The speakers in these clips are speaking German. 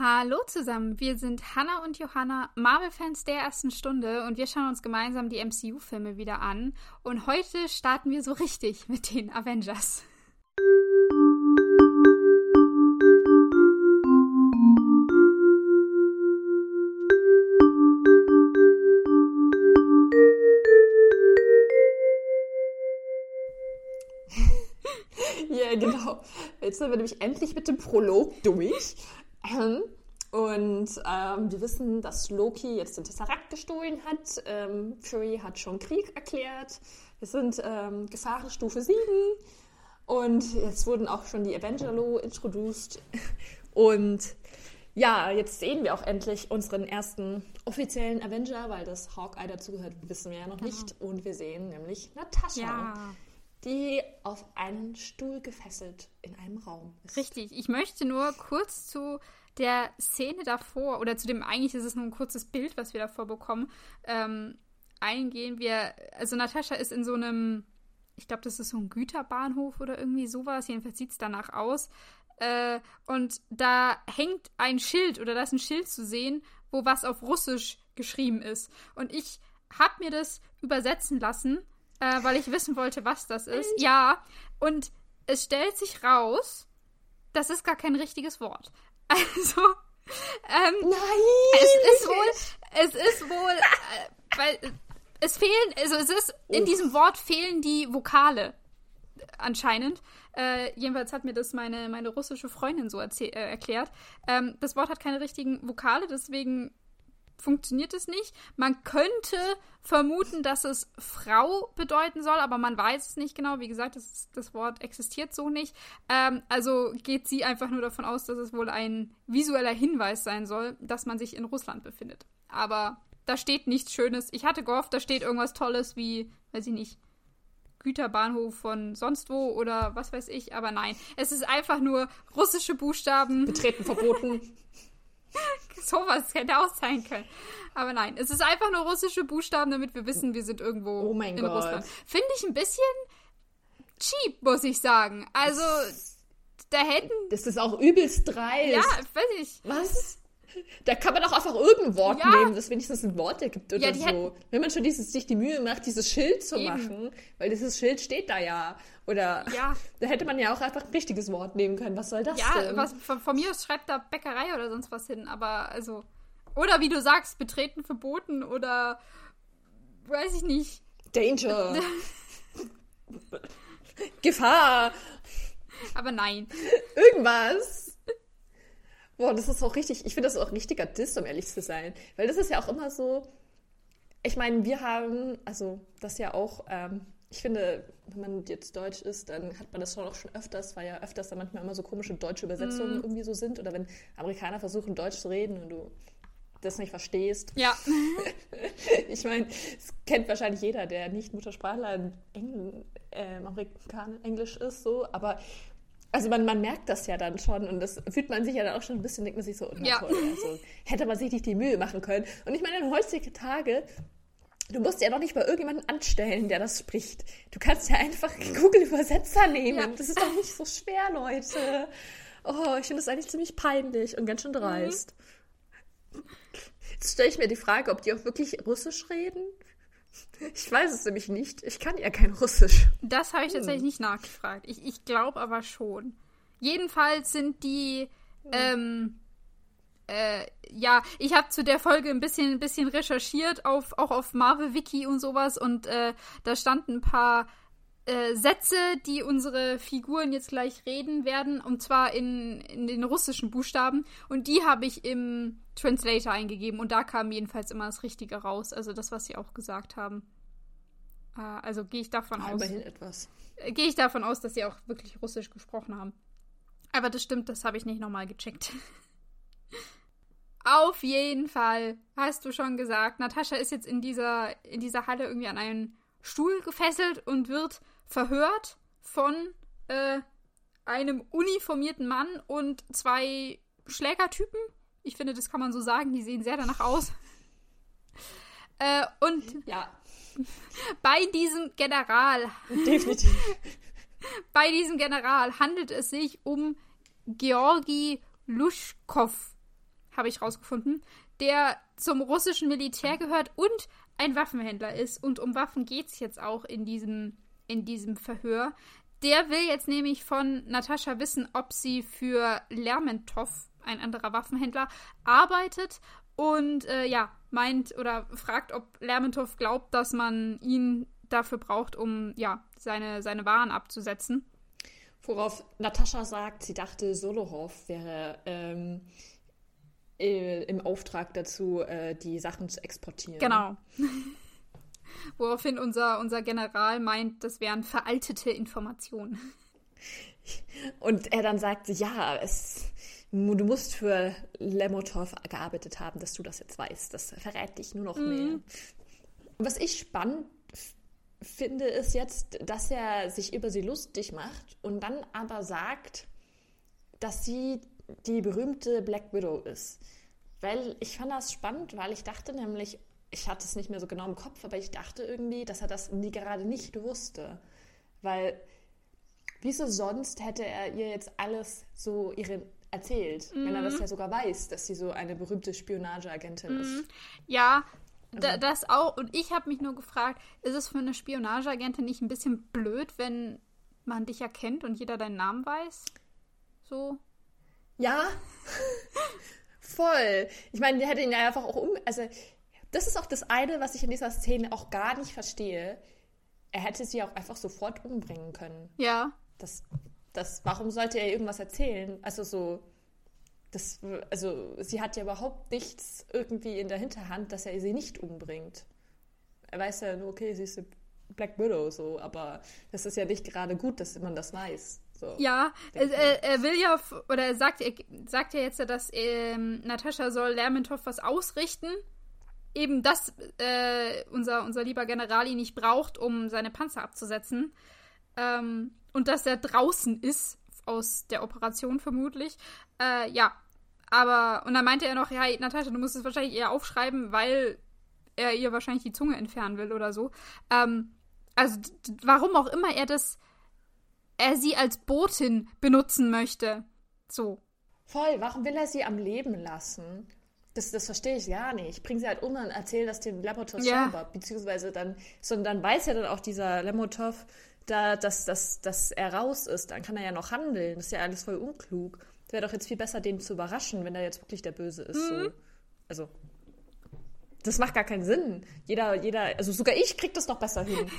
Hallo zusammen, wir sind Hannah und Johanna, Marvel-Fans der ersten Stunde und wir schauen uns gemeinsam die MCU-Filme wieder an. Und heute starten wir so richtig mit den Avengers. Ja, genau. Jetzt sind wir nämlich endlich mit dem Prolog durch. Ähm, und ähm, wir wissen, dass Loki jetzt den Tesseract gestohlen hat. Ähm, Fury hat schon Krieg erklärt. Wir sind ähm, Gefahrenstufe 7. Und jetzt wurden auch schon die Avenger-Lo introduced. Und ja, jetzt sehen wir auch endlich unseren ersten offiziellen Avenger, weil das Hawkeye dazugehört, wissen wir ja noch nicht. Und wir sehen nämlich Natascha. Ja. Die auf einen Stuhl gefesselt in einem Raum ist. Richtig, ich möchte nur kurz zu der Szene davor, oder zu dem, eigentlich ist es nur ein kurzes Bild, was wir davor bekommen, ähm, eingehen. Wir, also Natascha ist in so einem, ich glaube, das ist so ein Güterbahnhof oder irgendwie sowas, jedenfalls sieht es danach aus. Äh, und da hängt ein Schild oder da ist ein Schild zu sehen, wo was auf Russisch geschrieben ist. Und ich habe mir das übersetzen lassen, äh, weil ich wissen wollte, was das ist. Ja, und es stellt sich raus, das ist gar kein richtiges Wort. Also, ähm, Nein! es ist wohl, es ist wohl, äh, weil es fehlen, also es ist, in diesem Wort fehlen die Vokale anscheinend. Äh, jedenfalls hat mir das meine, meine russische Freundin so äh, erklärt. Ähm, das Wort hat keine richtigen Vokale, deswegen funktioniert es nicht. Man könnte vermuten, dass es Frau bedeuten soll, aber man weiß es nicht genau. Wie gesagt, das, das Wort existiert so nicht. Ähm, also geht sie einfach nur davon aus, dass es wohl ein visueller Hinweis sein soll, dass man sich in Russland befindet. Aber da steht nichts Schönes. Ich hatte gehofft, da steht irgendwas Tolles wie, weiß ich nicht, Güterbahnhof von sonst wo oder was weiß ich, aber nein. Es ist einfach nur russische Buchstaben. Betreten verboten. Sowas hätte auch sein können. Aber nein, es ist einfach nur russische Buchstaben, damit wir wissen, wir sind irgendwo Oh mein in Gott. Russland. Finde ich ein bisschen cheap, muss ich sagen. Also, da hätten. Das ist auch übelst dreist. Ja, weiß ich. Was? Da kann man doch einfach irgendein Wort Ja. nehmen, das wenigstens ein Wort ergibt oder Ja, so. Wenn man schon dieses, sich die Mühe macht, dieses Schild zu Eben. machen, weil dieses Schild steht da ja. Oder Ja. da hätte man ja auch einfach ein richtiges Wort nehmen können. Was soll das Ja, denn? was, von, von mir aus schreibt da Bäckerei oder sonst was hin, aber also. Oder wie du sagst, betreten verboten oder. Weiß ich nicht. Danger. Gefahr. Aber nein. Irgendwas. Boah, das ist auch richtig, ich finde das auch ein richtiger Diss, um ehrlich zu sein. Weil das ist ja auch immer so, ich meine, wir haben, also das ja auch, ähm, ich finde, wenn man jetzt Deutsch ist, dann hat man das schon auch schon öfters, weil ja öfters da manchmal immer so komische deutsche Übersetzungen irgendwie so sind. Oder wenn Amerikaner versuchen, Deutsch zu reden und du das nicht verstehst. Ja. Ich meine, es kennt wahrscheinlich jeder, der nicht Muttersprachler in Engl Amerikaner Englisch ist, so, aber also man, man merkt das ja dann schon und das fühlt man sich ja dann auch schon ein bisschen, denkt man sich so, na Ja. toll, also hätte man sich nicht die Mühe machen können. Und ich meine, heutzutage, du musst ja noch nicht mal irgendjemanden anstellen, der das spricht. Du kannst ja einfach Google-Übersetzer nehmen. Ja. Das ist doch nicht so schwer, Leute. Oh, ich finde das eigentlich ziemlich peinlich und ganz schön dreist. Jetzt stelle ich mir die Frage, ob die auch wirklich Russisch reden. Ich weiß es nämlich nicht. Ich kann ja kein Russisch. Das habe ich Hm. tatsächlich nicht nachgefragt. Ich, ich glaube aber schon. Jedenfalls sind die, ähm, äh, ja, ich habe zu der Folge ein bisschen, ein bisschen recherchiert, auf, auch auf Marvel Wiki und sowas und äh, da standen ein paar äh, Sätze, die unsere Figuren jetzt gleich reden werden, und zwar in, in den russischen Buchstaben. Und die habe ich im Translator eingegeben und da kam jedenfalls immer das Richtige raus. Also das, was sie auch gesagt haben. Äh, also gehe ich davon aus Immerhin etwas. äh, gehe ich davon aus, dass sie auch wirklich Russisch gesprochen haben. Aber das stimmt, das habe ich nicht nochmal gecheckt. Auf jeden Fall, hast du schon gesagt, Natascha ist jetzt in dieser, in dieser Halle irgendwie an einen Stuhl gefesselt und wird verhört von äh, einem uniformierten Mann und zwei Schlägertypen. Ich finde, das kann man so sagen, die sehen sehr danach aus. Äh, und Ja, bei diesem General definitiv. Bei diesem General handelt es sich um Georgi Luschkow. habe ich rausgefunden, der zum russischen Militär gehört und ein Waffenhändler ist. Und um Waffen geht es jetzt auch in diesem, in diesem Verhör. Der will jetzt nämlich von Natascha wissen, ob sie für Lermontov, ein anderer Waffenhändler, arbeitet und äh, ja, meint oder fragt, ob Lermontov glaubt, dass man ihn dafür braucht, um ja, seine, seine Waren abzusetzen. Worauf Natascha sagt, sie dachte, Solohov wäre ähm, äh, im Auftrag dazu, äh, die Sachen zu exportieren. Genau. Woraufhin unser, unser General meint, das wären veraltete Informationen. Und er dann sagt, ja, es, du musst für Lemotov gearbeitet haben, dass du das jetzt weißt. Das verrät dich nur noch mhm. mehr. Was ich spannend finde, ist jetzt, dass er sich über sie lustig macht und dann aber sagt, dass sie die berühmte Black Widow ist. Weil ich fand das spannend, weil ich dachte nämlich, ich hatte es nicht mehr so genau im Kopf, aber ich dachte irgendwie, dass er das nie gerade nicht wusste. Weil, wieso sonst hätte er ihr jetzt alles so ihre erzählt, mhm. wenn er das mhm. ja sogar weiß, dass sie so eine berühmte Spionageagentin mhm. ist. Ja, also. das auch. Und ich habe mich nur gefragt, ist es für eine Spionageagentin nicht ein bisschen blöd, wenn man dich erkennt und jeder deinen Namen weiß? So. Ja. Voll. Ich meine, die hätte ihn ja einfach auch um. Also, das ist auch das eine, was ich in dieser Szene auch gar nicht verstehe. Er hätte sie auch einfach sofort umbringen können. Ja. Das, das, warum sollte er irgendwas erzählen? Also so, das, also sie hat ja überhaupt nichts irgendwie in der Hinterhand, dass er sie nicht umbringt. Er weiß ja nur, okay, sie ist Black Widow, so, aber das ist ja nicht gerade gut, dass man das weiß. So, ja, er, er, will ja, oder er sagt, er sagt ja jetzt, dass ähm, Natascha soll Lermontov was ausrichten. Eben, dass äh, unser, unser lieber General ihn nicht braucht, um seine Panzer abzusetzen. Ähm, und dass er draußen ist, aus der Operation vermutlich. Äh, ja, aber, und dann meinte er noch, ja, Natascha, du musst es wahrscheinlich eher aufschreiben, weil er ihr wahrscheinlich die Zunge entfernen will oder so. Ähm, also, warum auch immer er das er sie als Botin benutzen möchte. So. Voll, warum will er sie am Leben lassen? Das, das verstehe ich ja nicht. Bring sie halt um und erzähl das dem Lemotov ja. selber. Beziehungsweise dann, sondern dann weiß ja dann auch dieser Lemotov, da, dass, dass, dass er raus ist. Dann kann er ja noch handeln. Das ist ja alles voll unklug. Wäre doch jetzt viel besser, den zu überraschen, wenn er jetzt wirklich der Böse ist. Mhm. So. Also, das macht gar keinen Sinn. Jeder, jeder, also sogar ich krieg das noch besser hin.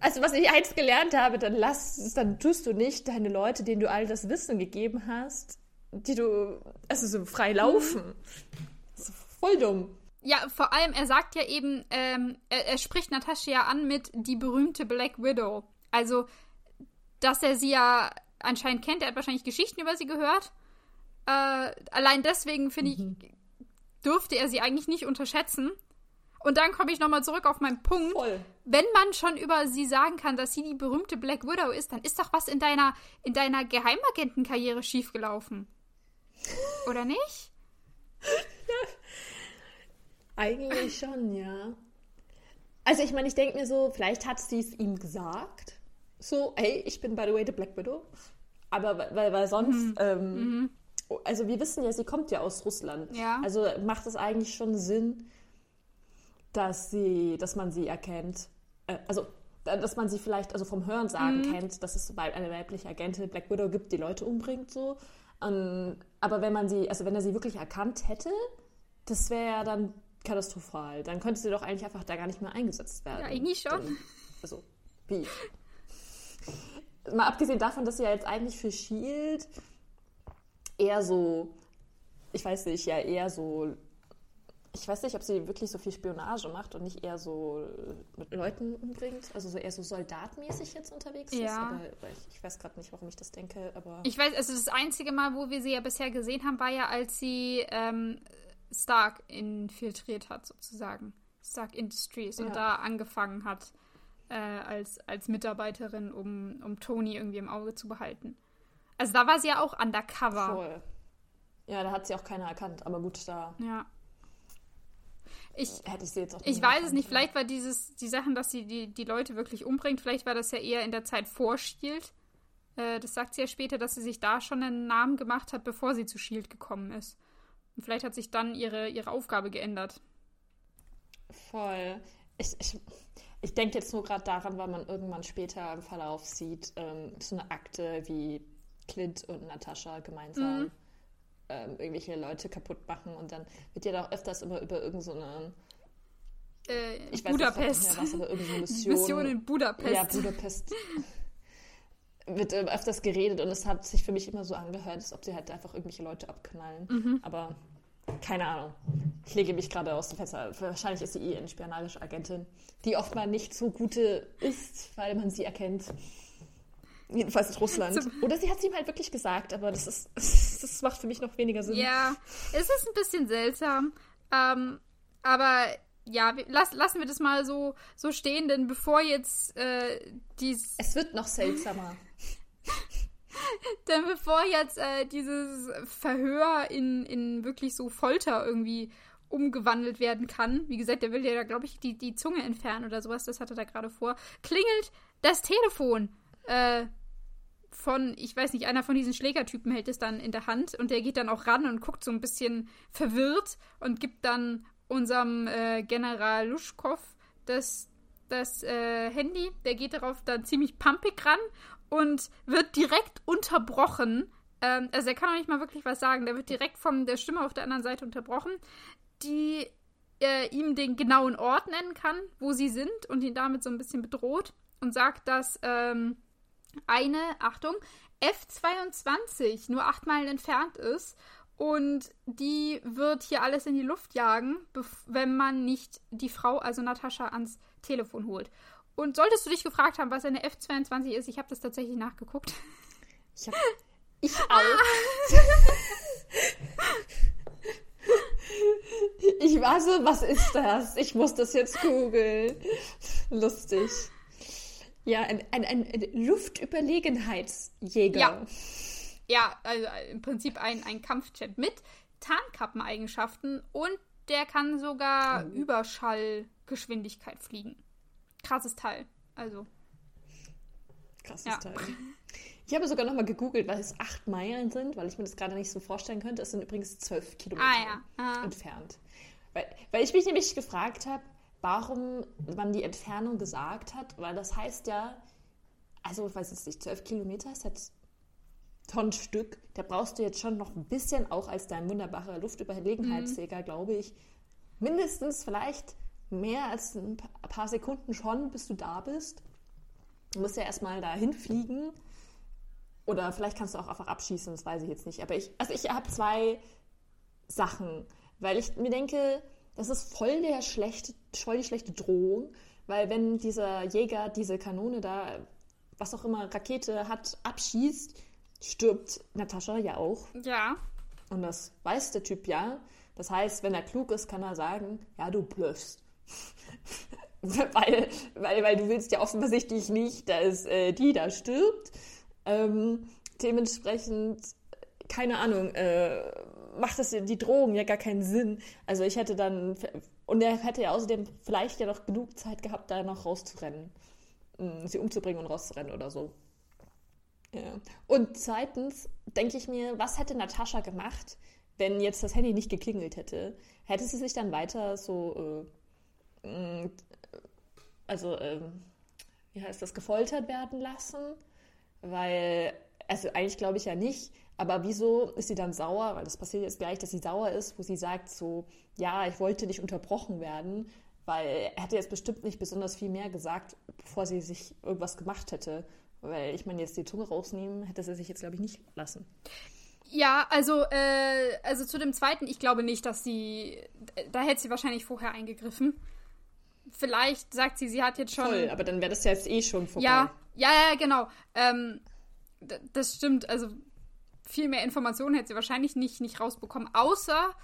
Also was ich eins gelernt habe, dann lass, dann tust du nicht deine Leute, denen du all das Wissen gegeben hast, die du, also so frei laufen. Das ist voll dumm. Ja, vor allem, er sagt ja eben, ähm, er, er, spricht Natascha ja an mit die berühmte Black Widow. Also, dass er sie ja anscheinend kennt, er hat wahrscheinlich Geschichten über sie gehört. Äh, allein deswegen, finde mhm. ich, dürfte er sie eigentlich nicht unterschätzen. Und dann komme ich nochmal zurück auf meinen Punkt. Voll. Wenn man schon über sie sagen kann, dass sie die berühmte Black Widow ist, dann ist doch was in deiner, in deiner Geheimagentenkarriere schiefgelaufen. Oder nicht? Eigentlich schon, ja. Also ich meine, ich denke mir so, vielleicht hat sie es ihm gesagt. So, hey, ich bin by the way the Black Widow. Aber weil, weil sonst, mhm. Ähm, mhm. also wir wissen ja, sie kommt ja aus Russland. Ja. Also macht es eigentlich schon Sinn, dass sie, dass man sie erkennt. Äh, also dass man sie vielleicht also vom Hörensagen mhm. kennt, dass es eine weibliche Agentin Black Widow gibt, die Leute umbringt so. Um, aber wenn man sie, also wenn er sie wirklich erkannt hätte, das wäre ja dann katastrophal. Dann könnte sie doch eigentlich einfach da gar nicht mehr eingesetzt werden. Ja, eigentlich schon. Dann, also, wie? Mal abgesehen davon, dass sie ja jetzt eigentlich für Shield eher so, ich weiß nicht, ja eher so ich weiß nicht, ob sie wirklich so viel Spionage macht und nicht eher so mit Leuten umbringt, also so eher so soldatmäßig jetzt unterwegs ja. ist. Aber ich, ich weiß gerade nicht, warum ich das denke, aber. Ich weiß, also das einzige Mal, wo wir sie ja bisher gesehen haben, war ja, als sie ähm, Stark infiltriert hat, sozusagen. Stark Industries ja. und da angefangen hat äh, als, als Mitarbeiterin, um, um Tony irgendwie im Auge zu behalten. Also da war sie ja auch undercover. Voll. Ja, da hat sie auch keiner erkannt, aber gut, da. Ja. Ich, hätte ich sie jetzt auch Ich weiß es nicht. Vielleicht war dieses, die Sachen, dass sie die, die Leute wirklich umbringt, vielleicht war das ja eher in der Zeit vor Shield. Äh, das sagt sie ja später, dass sie sich da schon einen Namen gemacht hat, bevor sie zu Shield gekommen ist. Und vielleicht hat sich dann ihre, ihre Aufgabe geändert. Voll. Ich, ich, ich denke jetzt nur gerade daran, weil man irgendwann später im Verlauf sieht, ähm, so eine Akte, wie Clint und Natascha gemeinsam mhm. Ähm, irgendwelche Leute kaputt machen und dann wird ja doch öfters immer über irgendeine so äh, ich weiß Budapest. Nicht mehr was, aber irgendeine Mission, Mission in Budapest. Ja, Budapest. wird äh, öfters geredet und es hat sich für mich immer so angehört, als ob sie halt einfach irgendwelche Leute abknallen. Mhm. Aber keine Ahnung. Ich lege mich gerade aus dem Fenster. Wahrscheinlich ist sie eh eine spionagische Agentin, die oftmal nicht so gute ist, weil man sie erkennt. Jedenfalls in Russland. Oder sie hat es ihm halt wirklich gesagt, aber das ist das macht für mich noch weniger Sinn. Ja, es ist ein bisschen seltsam. Ähm, aber ja, lass, lassen wir das mal so, so stehen, denn bevor jetzt äh, dies. Es wird noch seltsamer. Denn bevor jetzt äh, dieses Verhör in, in wirklich so Folter irgendwie umgewandelt werden kann, wie gesagt, der will ja da, glaube ich, die, die Zunge entfernen oder sowas, das hatte er da gerade vor, klingelt das Telefon. Äh, von, ich weiß nicht, einer von diesen Schlägertypen hält es dann in der Hand und der geht dann auch ran und guckt so ein bisschen verwirrt und gibt dann unserem äh, General Luschkow das, das äh, Handy. Der geht darauf dann ziemlich pumpig ran und wird direkt unterbrochen. Ähm, also er kann auch nicht mal wirklich was sagen. Der wird direkt von der Stimme auf der anderen Seite unterbrochen, die äh, ihm den genauen Ort nennen kann, wo sie sind und ihn damit so ein bisschen bedroht und sagt, dass ähm, eine, Achtung, F-22 nur acht Meilen entfernt ist und die wird hier alles in die Luft jagen, wenn man nicht die Frau, also Natascha, ans Telefon holt. Und solltest du dich gefragt haben, was eine F22 ist, ich habe das tatsächlich nachgeguckt. Ich habe. Ich auch. ich war so, was ist das? Ich muss das jetzt googeln. Lustig. Ja, ein, ein, ein Luftüberlegenheitsjäger. Ja. ja, also im Prinzip ein, ein Kampfjet mit Tarnkappeneigenschaften und der kann sogar oh. Überschallgeschwindigkeit fliegen krasses Teil. Also. Krasses ja. Teil. Ich habe sogar nochmal gegoogelt, weil es acht Meilen sind, weil ich mir das gerade nicht so vorstellen könnte. Es sind übrigens zwölf Kilometer ah, ja. ah. entfernt. Weil, weil ich mich nämlich gefragt habe, warum man die Entfernung gesagt hat, weil das heißt ja, also ich weiß jetzt nicht, zwölf Kilometer ist jetzt Tonnenstück. Da brauchst du jetzt schon noch ein bisschen, auch als dein wunderbarer Luftüberlegenheitsjäger, mhm. glaube ich, mindestens vielleicht mehr als ein paar Sekunden schon, bis du da bist. Du musst ja erstmal dahin fliegen. Oder vielleicht kannst du auch einfach abschießen, das weiß ich jetzt nicht. Aber ich, also ich habe zwei Sachen, weil ich mir denke, das ist voll der schlechte, voll die schlechte Drohung, weil wenn dieser Jäger diese Kanone da, was auch immer, Rakete hat, abschießt, stirbt Natascha ja auch. Ja. Und das weiß der Typ ja. Das heißt, wenn er klug ist, kann er sagen, ja, du blöffst. weil, weil, weil du willst ja offensichtlich nicht, dass äh, die da stirbt. Ähm, dementsprechend, keine Ahnung, äh, macht das die Drohung ja gar keinen Sinn. Also ich hätte dann, und er hätte ja außerdem vielleicht ja noch genug Zeit gehabt, da noch rauszurennen. Hm, sie umzubringen und rauszurennen oder so. Ja. Und zweitens denke ich mir, was hätte Natascha gemacht, wenn jetzt das Handy nicht geklingelt hätte? Hätte sie sich dann weiter so äh, also, ähm, wie heißt das, gefoltert werden lassen? Weil, also eigentlich glaube ich ja nicht, aber wieso ist sie dann sauer? Weil das passiert jetzt gleich, dass sie sauer ist, wo sie sagt so, ja, ich wollte nicht unterbrochen werden, weil er hätte jetzt bestimmt nicht besonders viel mehr gesagt, bevor sie sich irgendwas gemacht hätte. Weil ich meine, jetzt die Zunge rausnehmen, hätte sie sich jetzt, glaube ich, nicht lassen. Ja, also, äh, also zu dem zweiten, ich glaube nicht, dass sie, da hätte sie wahrscheinlich vorher eingegriffen vielleicht sagt sie, sie hat jetzt schon. Voll, aber dann wäre das ja jetzt eh schon vorbei. Ja, ja, ja, genau. Ähm, das stimmt. Also viel mehr Informationen hätte sie wahrscheinlich nicht, nicht rausbekommen, außer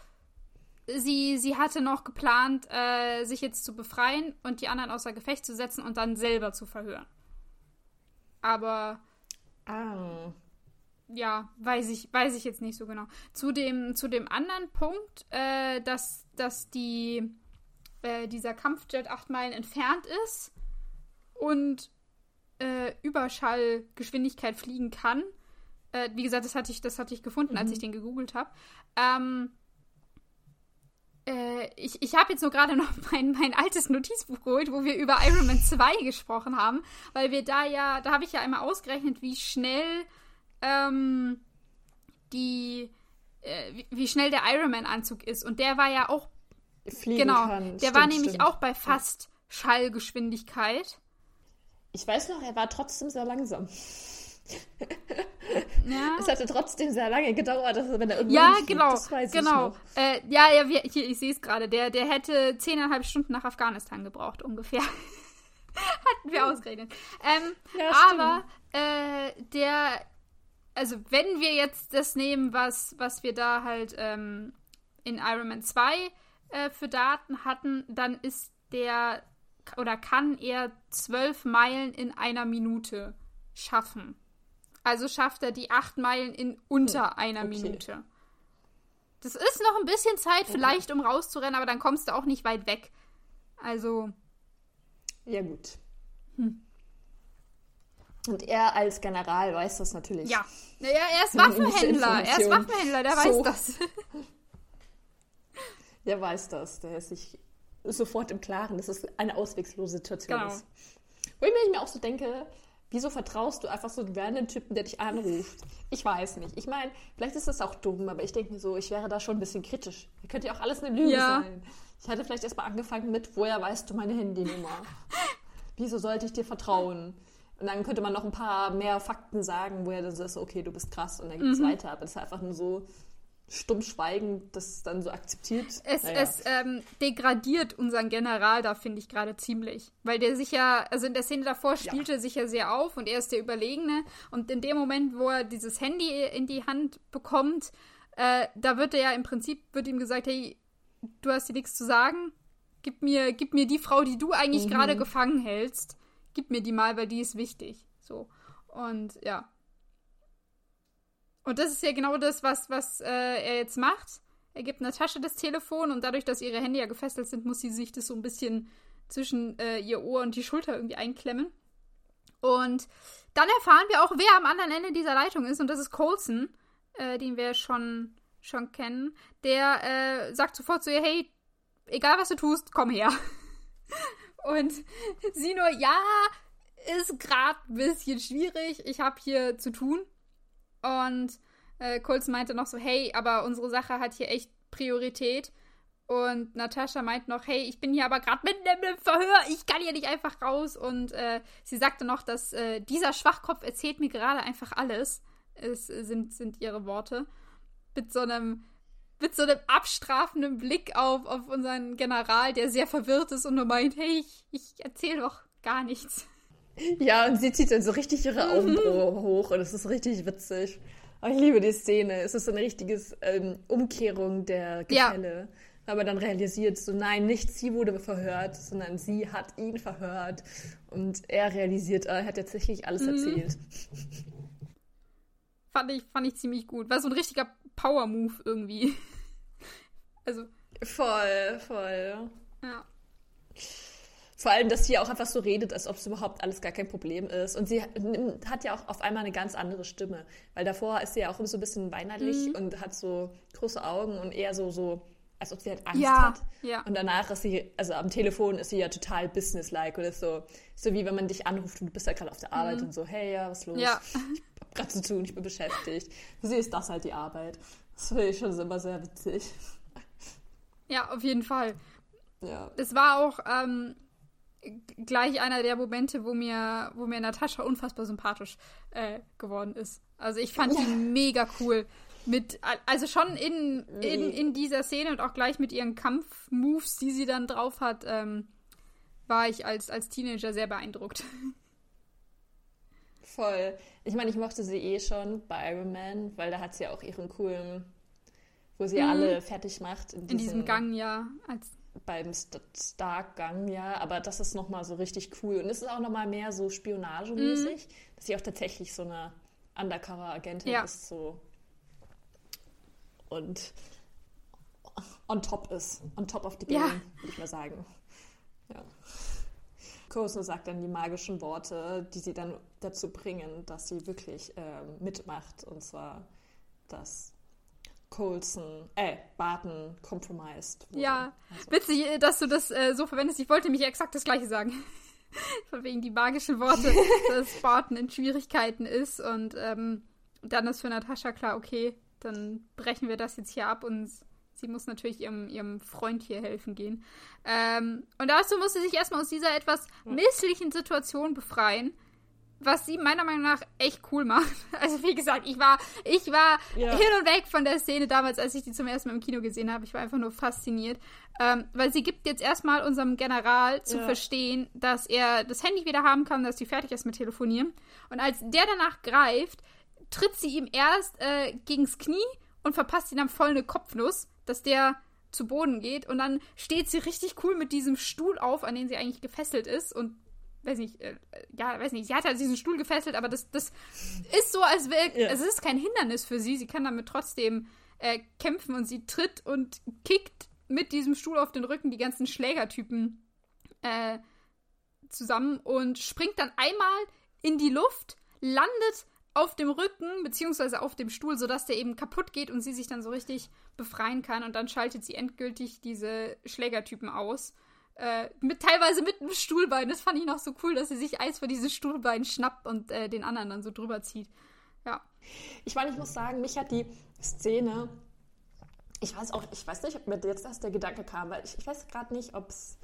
sie, sie hatte noch geplant, äh, sich jetzt zu befreien und die anderen außer Gefecht zu setzen und dann selber zu verhören. Aber. Ah. Ja, weiß ich, weiß ich jetzt nicht so genau. Zu dem, zu dem anderen Punkt, äh, dass, dass die äh, dieser Kampfjet acht Meilen entfernt ist und äh, Überschallgeschwindigkeit fliegen kann. Äh, wie gesagt, das hatte ich, das hatte ich gefunden, mhm. als ich den gegoogelt habe. Ähm, äh, ich ich habe jetzt nur gerade noch mein, mein altes Notizbuch geholt, wo wir über Iron Man 2 gesprochen haben, weil wir da ja, da habe ich ja einmal ausgerechnet, wie schnell ähm, die, äh, wie, wie, schnell der Iron Man Anzug ist. Und der war ja auch, Fliegen genau, kann. der stimmt, war nämlich stimmt. auch bei fast Schallgeschwindigkeit. Ich weiß noch, er war trotzdem sehr langsam. Ja. Es hatte trotzdem sehr lange gedauert, dass wenn er irgendwo Ja, genau. Das weiß genau. Ich äh, ja, ja, wir, hier, ich sehe es gerade. Der, der hätte zehneinhalb Stunden nach Afghanistan gebraucht, ungefähr. Hatten wir ausgerechnet. Ähm, ja, aber äh, der, also wenn wir jetzt das nehmen, was, was wir da halt ähm, in Iron Man 2 äh, für Daten hatten, dann ist der oder kann er zwölf Meilen in einer Minute schaffen. Also schafft er die acht Meilen in unter hm, einer okay. Minute. Das ist noch ein bisschen Zeit vielleicht, um rauszurennen, aber dann kommst du auch nicht weit weg. Also. Ja, gut. Hm. Und er als General weiß das natürlich. Ja. ja er ist Waffenhändler. Er ist Waffenhändler, der so. weiß das. der weiß das. Der ist sich sofort im Klaren, dass es eine auswegslose Situation genau. ist. Wo ich mir auch so denke, Wieso vertraust du einfach so einen random Typen, der dich anruft? Ich weiß nicht. Ich meine, vielleicht ist das auch dumm, aber ich denke mir so, ich wäre da schon ein bisschen kritisch. Das könnte ja auch alles eine Lüge ja. sein. Ich hätte vielleicht erstmal angefangen mit, woher weißt du meine Handynummer? Wieso sollte ich dir vertrauen? Und dann könnte man noch ein paar mehr Fakten sagen, wo er dann so okay, du bist krass und dann geht es mhm. weiter. Aber das ist einfach nur so, stumm schweigen, das dann so akzeptiert. Es, naja. es ähm, degradiert unseren General da, finde ich, gerade ziemlich. Weil der sich ja, also in der Szene davor spielte ja. sich ja sehr auf und er ist der Überlegene. Und in dem Moment, wo er dieses Handy in die Hand bekommt, äh, da wird er ja im Prinzip, wird ihm gesagt, hey, du hast dir nichts zu sagen. Gib mir, gib mir die Frau, die du eigentlich mhm. gerade gefangen hältst. Gib mir die mal, weil die ist wichtig. So. Und ja. Und das ist ja genau das, was, was äh, er jetzt macht. Er gibt Natascha das Telefon und dadurch, dass ihre Hände ja gefesselt sind, muss sie sich das so ein bisschen zwischen äh, ihr Ohr und die Schulter irgendwie einklemmen. Und dann erfahren wir auch, wer am anderen Ende dieser Leitung ist. Und das ist Colson, äh, den wir schon, schon kennen. Der äh, sagt sofort zu ihr, hey, egal was du tust, komm her. und sie nur, ja, ist gerade ein bisschen schwierig. Ich habe hier zu tun. Und äh, Colson meinte noch so, hey, aber unsere Sache hat hier echt Priorität. Und Natascha meint noch, hey, ich bin hier aber gerade mitten im Verhör, ich kann hier nicht einfach raus. Und äh, sie sagte noch, dass äh, dieser Schwachkopf erzählt mir gerade einfach alles. Es sind, sind ihre Worte. Mit so einem, mit so einem abstrafenden Blick auf, auf unseren General, der sehr verwirrt ist und nur meint, hey, ich, ich erzähle doch gar nichts. Ja, und sie zieht dann so richtig ihre Augenbraue hoch und es ist richtig witzig. Oh, ich liebe die Szene. Es ist so eine richtige ähm, Umkehrung der Gefälle. Ja. Aber dann realisiert so, nein, nicht sie wurde verhört, sondern sie hat ihn verhört. Und er realisiert, er hat tatsächlich alles mhm. erzählt. Fand ich, fand ich ziemlich gut. War so ein richtiger Power-Move irgendwie. also. Voll, voll. Ja. Vor allem, dass sie auch einfach so redet, als ob es überhaupt alles gar kein Problem ist. Und sie hat ja auch auf einmal eine ganz andere Stimme. Weil davor ist sie ja auch so ein bisschen weinerlich mhm. und hat so große Augen und eher so, so als ob sie halt Angst ja, hat. Ja. Und danach ist sie, also am Telefon ist sie ja total businesslike ist so, so wie wenn man dich anruft und du bist ja gerade auf der Arbeit mhm. und so, hey, ja, was los? Ja. Ich hab gerade zu tun, ich bin beschäftigt. Für sie ist das halt die Arbeit. Das finde ich schon immer sehr witzig. Ja, auf jeden Fall. Ja. Es war auch, ähm, gleich einer der Momente, wo mir, wo mir Natascha unfassbar sympathisch äh, geworden ist. Also ich fand ja. die mega cool. Mit, also schon in, in, in dieser Szene und auch gleich mit ihren Kampfmoves, die sie dann drauf hat, ähm, war ich als, als Teenager sehr beeindruckt. Voll. Ich meine, ich mochte sie eh schon bei Iron Man, weil da hat sie auch ihren coolen, wo sie mhm. alle fertig macht. In, in diesem Gang, ja. Als beim Stark-Gang, ja, aber das ist nochmal so richtig cool. Und es ist auch nochmal mehr so spionagemäßig, mhm. dass sie auch tatsächlich so eine Undercover-Agentin ja. ist, so. Und on top ist. On top of the game, ja. würde ich mal sagen. Ja. Coulson sagt dann die magischen Worte, die sie dann dazu bringen, dass sie wirklich ähm, mitmacht. Und zwar, dass Coulson, äh, Barton compromised wurde. Ja, also. witzig, dass du das äh, so verwendest. Ich wollte nämlich exakt das Gleiche sagen. Von wegen die magischen Worte, dass Barton in Schwierigkeiten ist. Und ähm, dann ist für Natascha klar, okay, dann brechen wir das jetzt hier ab und sie muss natürlich ihrem, ihrem Freund hier helfen gehen. Ähm, und dazu muss sie sich erstmal aus dieser etwas misslichen Situation befreien was sie meiner Meinung nach echt cool macht. Also wie gesagt, ich war, ich war ja. hin und weg von der Szene damals, als ich die zum ersten Mal im Kino gesehen habe. Ich war einfach nur fasziniert. Ähm, weil sie gibt jetzt erstmal unserem General zu ja. verstehen, dass er das Handy wieder haben kann, dass sie fertig ist mit Telefonieren. Und als der danach greift, tritt sie ihm erst äh, gegens Knie und verpasst ihn dann voll eine Kopfnuss, dass der zu Boden geht. Und dann steht sie richtig cool mit diesem Stuhl auf, an den sie eigentlich gefesselt ist und weiß nicht, äh, ja, weiß nicht, sie hat halt diesen Stuhl gefesselt, aber das, das ist so, als wäre, ja. es ist kein Hindernis für sie. Sie kann damit trotzdem äh, kämpfen und sie tritt und kickt mit diesem Stuhl auf den Rücken die ganzen Schlägertypen äh, zusammen und springt dann einmal in die Luft, landet auf dem Rücken beziehungsweise auf dem Stuhl, sodass der eben kaputt geht und sie sich dann so richtig befreien kann und dann schaltet sie endgültig diese Schlägertypen aus äh, mit, teilweise mit einem Stuhlbein. Das fand ich noch so cool, dass sie sich eins von diesen Stuhlbeinen schnappt und äh, den anderen dann so drüber zieht. Ja. Ich meine, ich muss sagen, mich hat die Szene. Ich weiß auch, ich weiß nicht, ob mir jetzt erst der Gedanke kam, weil ich, ich weiß gerade nicht, ob es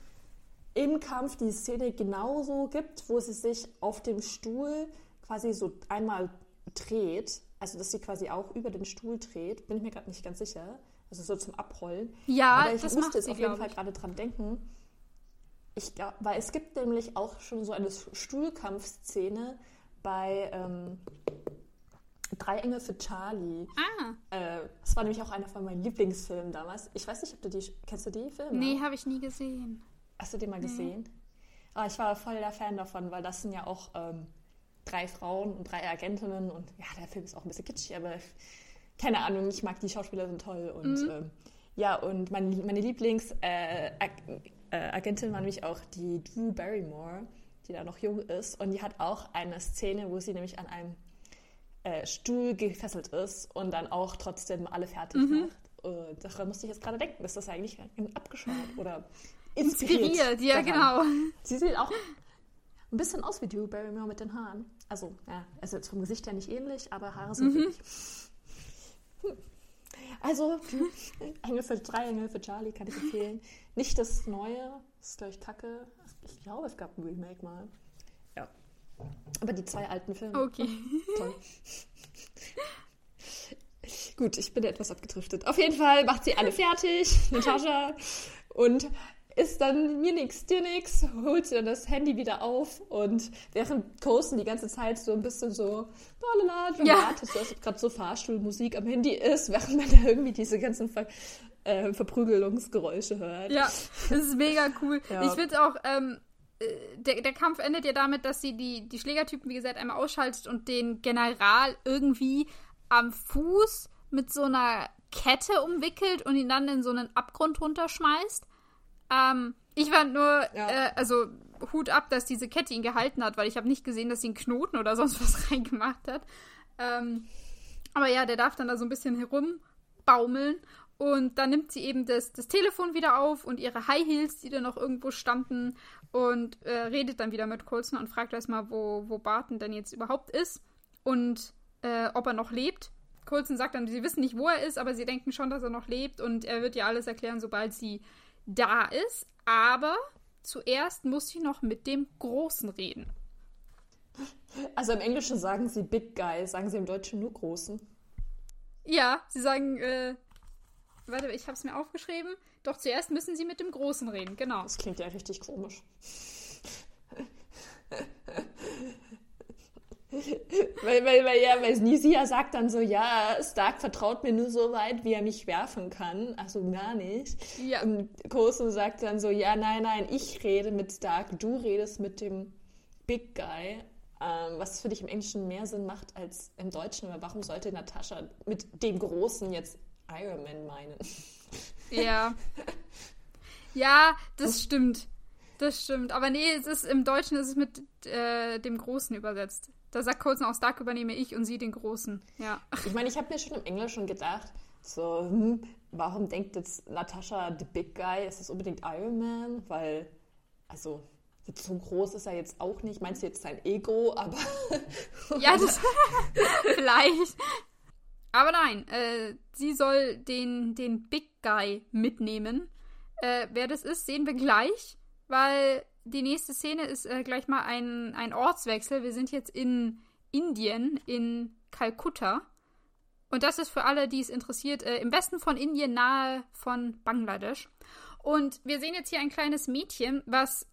im Kampf die Szene genauso gibt, wo sie sich auf dem Stuhl quasi so einmal dreht. Also, dass sie quasi auch über den Stuhl dreht. Bin ich mir gerade nicht ganz sicher. Also so zum Abrollen. Ja, Aber ich das musste jetzt auf jeden Fall gerade dran denken ich glaube, weil es gibt nämlich auch schon so eine Stuhlkampfszene bei ähm, Drei Engel für Charlie. Ah. Äh, das war nämlich auch einer von meinen Lieblingsfilmen damals. Ich weiß nicht, ob du die, kennst du die Filme? Nee, habe ich nie gesehen. Hast du die mal nee. gesehen? Aber ah, ich war voll der Fan davon, weil das sind ja auch ähm, drei Frauen und drei Agentinnen und ja, der Film ist auch ein bisschen kitschig, aber keine Ahnung, ich mag die Schauspieler sind toll und mhm. ähm, ja, und meine, meine Lieblings äh, äh, Agentin war nämlich auch die Drew Barrymore, die da noch jung ist. Und die hat auch eine Szene, wo sie nämlich an einem äh, Stuhl gefesselt ist und dann auch trotzdem alle fertig mhm. macht. Und daran musste ich jetzt gerade denken, ist das eigentlich abgeschaut oder inspiriert. inspiriert ja, genau. Sie sieht auch ein bisschen aus wie Drew Barrymore mit den Haaren. Also, ja, also jetzt vom Gesicht her nicht ähnlich, aber Haare sind mhm. wirklich. Hm. Also, Engel für drei Engel für Charlie kann ich empfehlen. Nicht das Neue, das ist gleich kacke. Ich glaube, es gab ein Remake mal. Ja. Aber die zwei alten Filme. Okay. Toll. Gut, ich bin etwas abgedriftet. Auf jeden Fall macht sie alle fertig, Natascha. Und ist dann mir nix, dir nix, holt sie dann das Handy wieder auf und während Coasten die ganze Zeit so ein bisschen so lalala, dramatisch, ja. dass gerade so Fahrstuhlmusik am Handy ist, während man da irgendwie diese ganzen Ver äh, Verprügelungsgeräusche hört. Ja, das ist mega cool. Ja. Ich finde auch, ähm, äh, der, der Kampf endet ja damit, dass sie die, die Schlägertypen, wie gesagt, einmal ausschaltet und den General irgendwie am Fuß mit so einer Kette umwickelt und ihn dann in so einen Abgrund runterschmeißt. Ähm, ich fand nur, ja. äh, also Hut ab, dass diese Kette ihn gehalten hat, weil ich habe nicht gesehen, dass sie einen Knoten oder sonst was reingemacht hat. Ähm, aber ja, der darf dann da so ein bisschen herumbaumeln und dann nimmt sie eben das, das Telefon wieder auf und ihre High Heels, die da noch irgendwo standen und äh, redet dann wieder mit Colson und fragt erstmal, wo, wo Barton denn jetzt überhaupt ist und äh, ob er noch lebt. Colson sagt dann, sie wissen nicht, wo er ist, aber sie denken schon, dass er noch lebt und er wird ja alles erklären, sobald sie da ist, aber zuerst muss sie noch mit dem Großen reden. Also im Englischen sagen sie Big Guy, sagen sie im Deutschen nur Großen. Ja, sie sagen, äh, warte, ich habe es mir aufgeschrieben. Doch zuerst müssen sie mit dem Großen reden, genau. Das klingt ja richtig komisch. weil, weil, weil, ja, weil Nisia sagt dann so, ja, Stark vertraut mir nur so weit, wie er mich werfen kann. Also gar nicht. Ja. Und Koso sagt dann so, ja, nein, nein, ich rede mit Stark, du redest mit dem Big Guy. Ähm, was für dich im Englischen mehr Sinn macht als im Deutschen. Aber warum sollte Natascha mit dem Großen jetzt Iron Man meinen? Ja. Ja, das stimmt. Das stimmt. Aber nee, es ist im Deutschen ist es mit äh, dem Großen übersetzt. Da sagt Coulson auch Stark übernehme ich und sie den Großen. Ja. Ich meine, ich habe mir schon im Englischen gedacht, so, hm, warum denkt jetzt Natascha the Big Guy, ist das unbedingt Iron Man? Weil, also, so groß ist er jetzt auch nicht. Meinst du jetzt sein Ego, aber. ja, das. vielleicht. Aber nein, äh, sie soll den, den Big Guy mitnehmen. Äh, wer das ist, sehen wir gleich, weil die nächste Szene ist äh, gleich mal ein, ein Ortswechsel. Wir sind jetzt in Indien, in Kalkutta. Und das ist für alle, die es interessiert, äh, im Westen von Indien, nahe von Bangladesch. Und wir sehen jetzt hier ein kleines Mädchen, was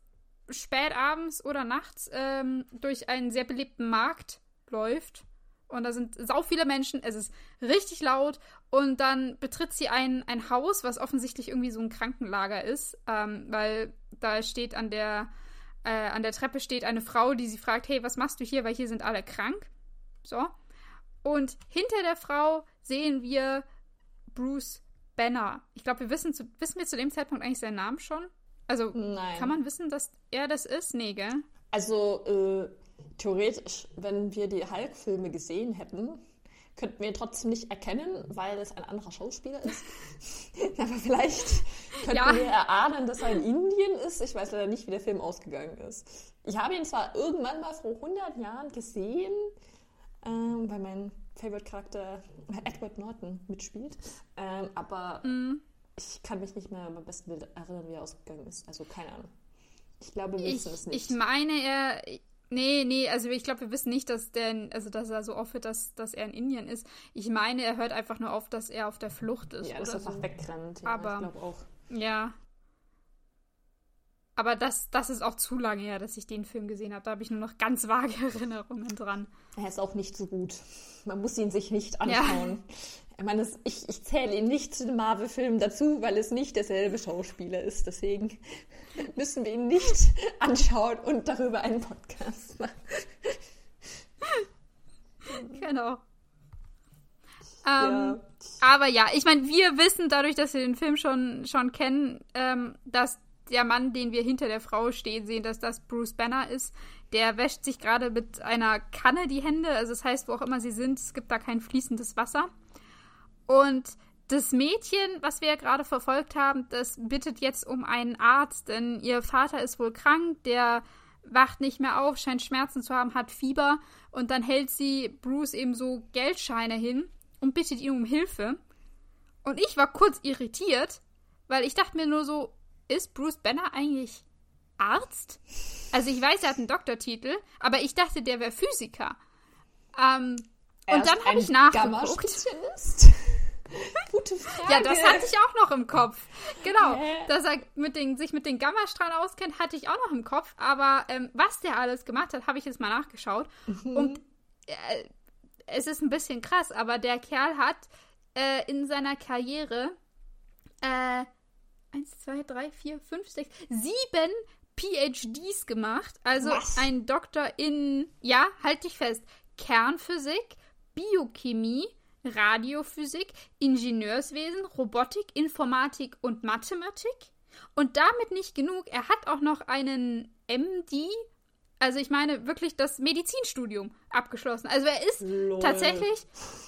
spät abends oder nachts ähm, durch einen sehr belebten Markt läuft und da sind sau viele Menschen, es ist richtig laut und dann betritt sie ein, ein Haus, was offensichtlich irgendwie so ein Krankenlager ist, ähm, weil da steht an der, äh, an der Treppe steht eine Frau, die sie fragt, hey, was machst du hier, weil hier sind alle krank. So. Und hinter der Frau sehen wir Bruce Banner. Ich glaube, wir wissen, zu, wissen wir zu dem Zeitpunkt eigentlich seinen Namen schon? Also, Nein. kann man wissen, dass er das ist? Nee, gell? Also, äh, theoretisch, wenn wir die Hulk-Filme gesehen hätten, könnten wir trotzdem nicht erkennen, weil es ein anderer Schauspieler ist. Aber vielleicht könnten ja. wir erahnen, dass er in Indien ist. Ich weiß leider nicht, wie der Film ausgegangen ist. Ich habe ihn zwar irgendwann mal vor 100 Jahren gesehen, ähm, weil mein Favorite-Charakter Edward Norton mitspielt, ähm, aber mm. ich kann mich nicht mehr am besten erinnern, wie er ausgegangen ist. Also keine Ahnung. Ich glaube, wir wissen es nicht. Ich meine, er, Nee, nee, also ich glaube, wir wissen nicht, dass der, also dass er so aufhört, dass, dass er in Indien ist. Ich meine, er hört einfach nur auf, dass er auf der Flucht ist. Ja, dass er einfach so. wegrennt. Ja, Aber, ich glaube auch. Ja. Aber das, das ist auch zu lange her, dass ich den Film gesehen habe. Da habe ich nur noch ganz vage Erinnerungen dran. Er ist auch nicht so gut. Man muss ihn sich nicht anschauen. Ja. Ich meine, das, ich, ich zähle ihn nicht zu den Marvel-Filmen dazu, weil es nicht derselbe Schauspieler ist. Deswegen müssen wir ihn nicht anschauen und darüber einen Podcast machen. Genau. Ähm, ja. Aber ja, ich meine, wir wissen dadurch, dass wir den Film schon, schon kennen, ähm, dass der Mann, den wir hinter der Frau stehen sehen, dass das Bruce Banner ist. Der wäscht sich gerade mit einer Kanne die Hände. Also das heißt, wo auch immer sie sind, es gibt da kein fließendes Wasser. Und das Mädchen, was wir ja gerade verfolgt haben, das bittet jetzt um einen Arzt, denn ihr Vater ist wohl krank, der wacht nicht mehr auf, scheint Schmerzen zu haben, hat Fieber und dann hält sie Bruce eben so Geldscheine hin und bittet ihn um Hilfe. Und ich war kurz irritiert, weil ich dachte mir nur so, ist Bruce Banner eigentlich Arzt? Also ich weiß, er hat einen Doktortitel, aber ich dachte, der wäre Physiker. Ähm, und dann habe ich nachgeguckt. Gute Frage. Ja, das hatte ich auch noch im Kopf. Genau. Yeah. Dass er mit den, sich mit den Gammastrahlen auskennt, hatte ich auch noch im Kopf. Aber ähm, was der alles gemacht hat, habe ich jetzt mal nachgeschaut. Mhm. Und äh, es ist ein bisschen krass, aber der Kerl hat äh, in seiner Karriere äh, 1, 2, 3, 4, 5, 6, 7 PhDs gemacht. Also was? ein Doktor in, ja, halt dich fest, Kernphysik, Biochemie, Radiophysik, Ingenieurswesen, Robotik, Informatik und Mathematik. Und damit nicht genug, er hat auch noch einen MD, also ich meine wirklich das Medizinstudium abgeschlossen. Also er ist Lol. tatsächlich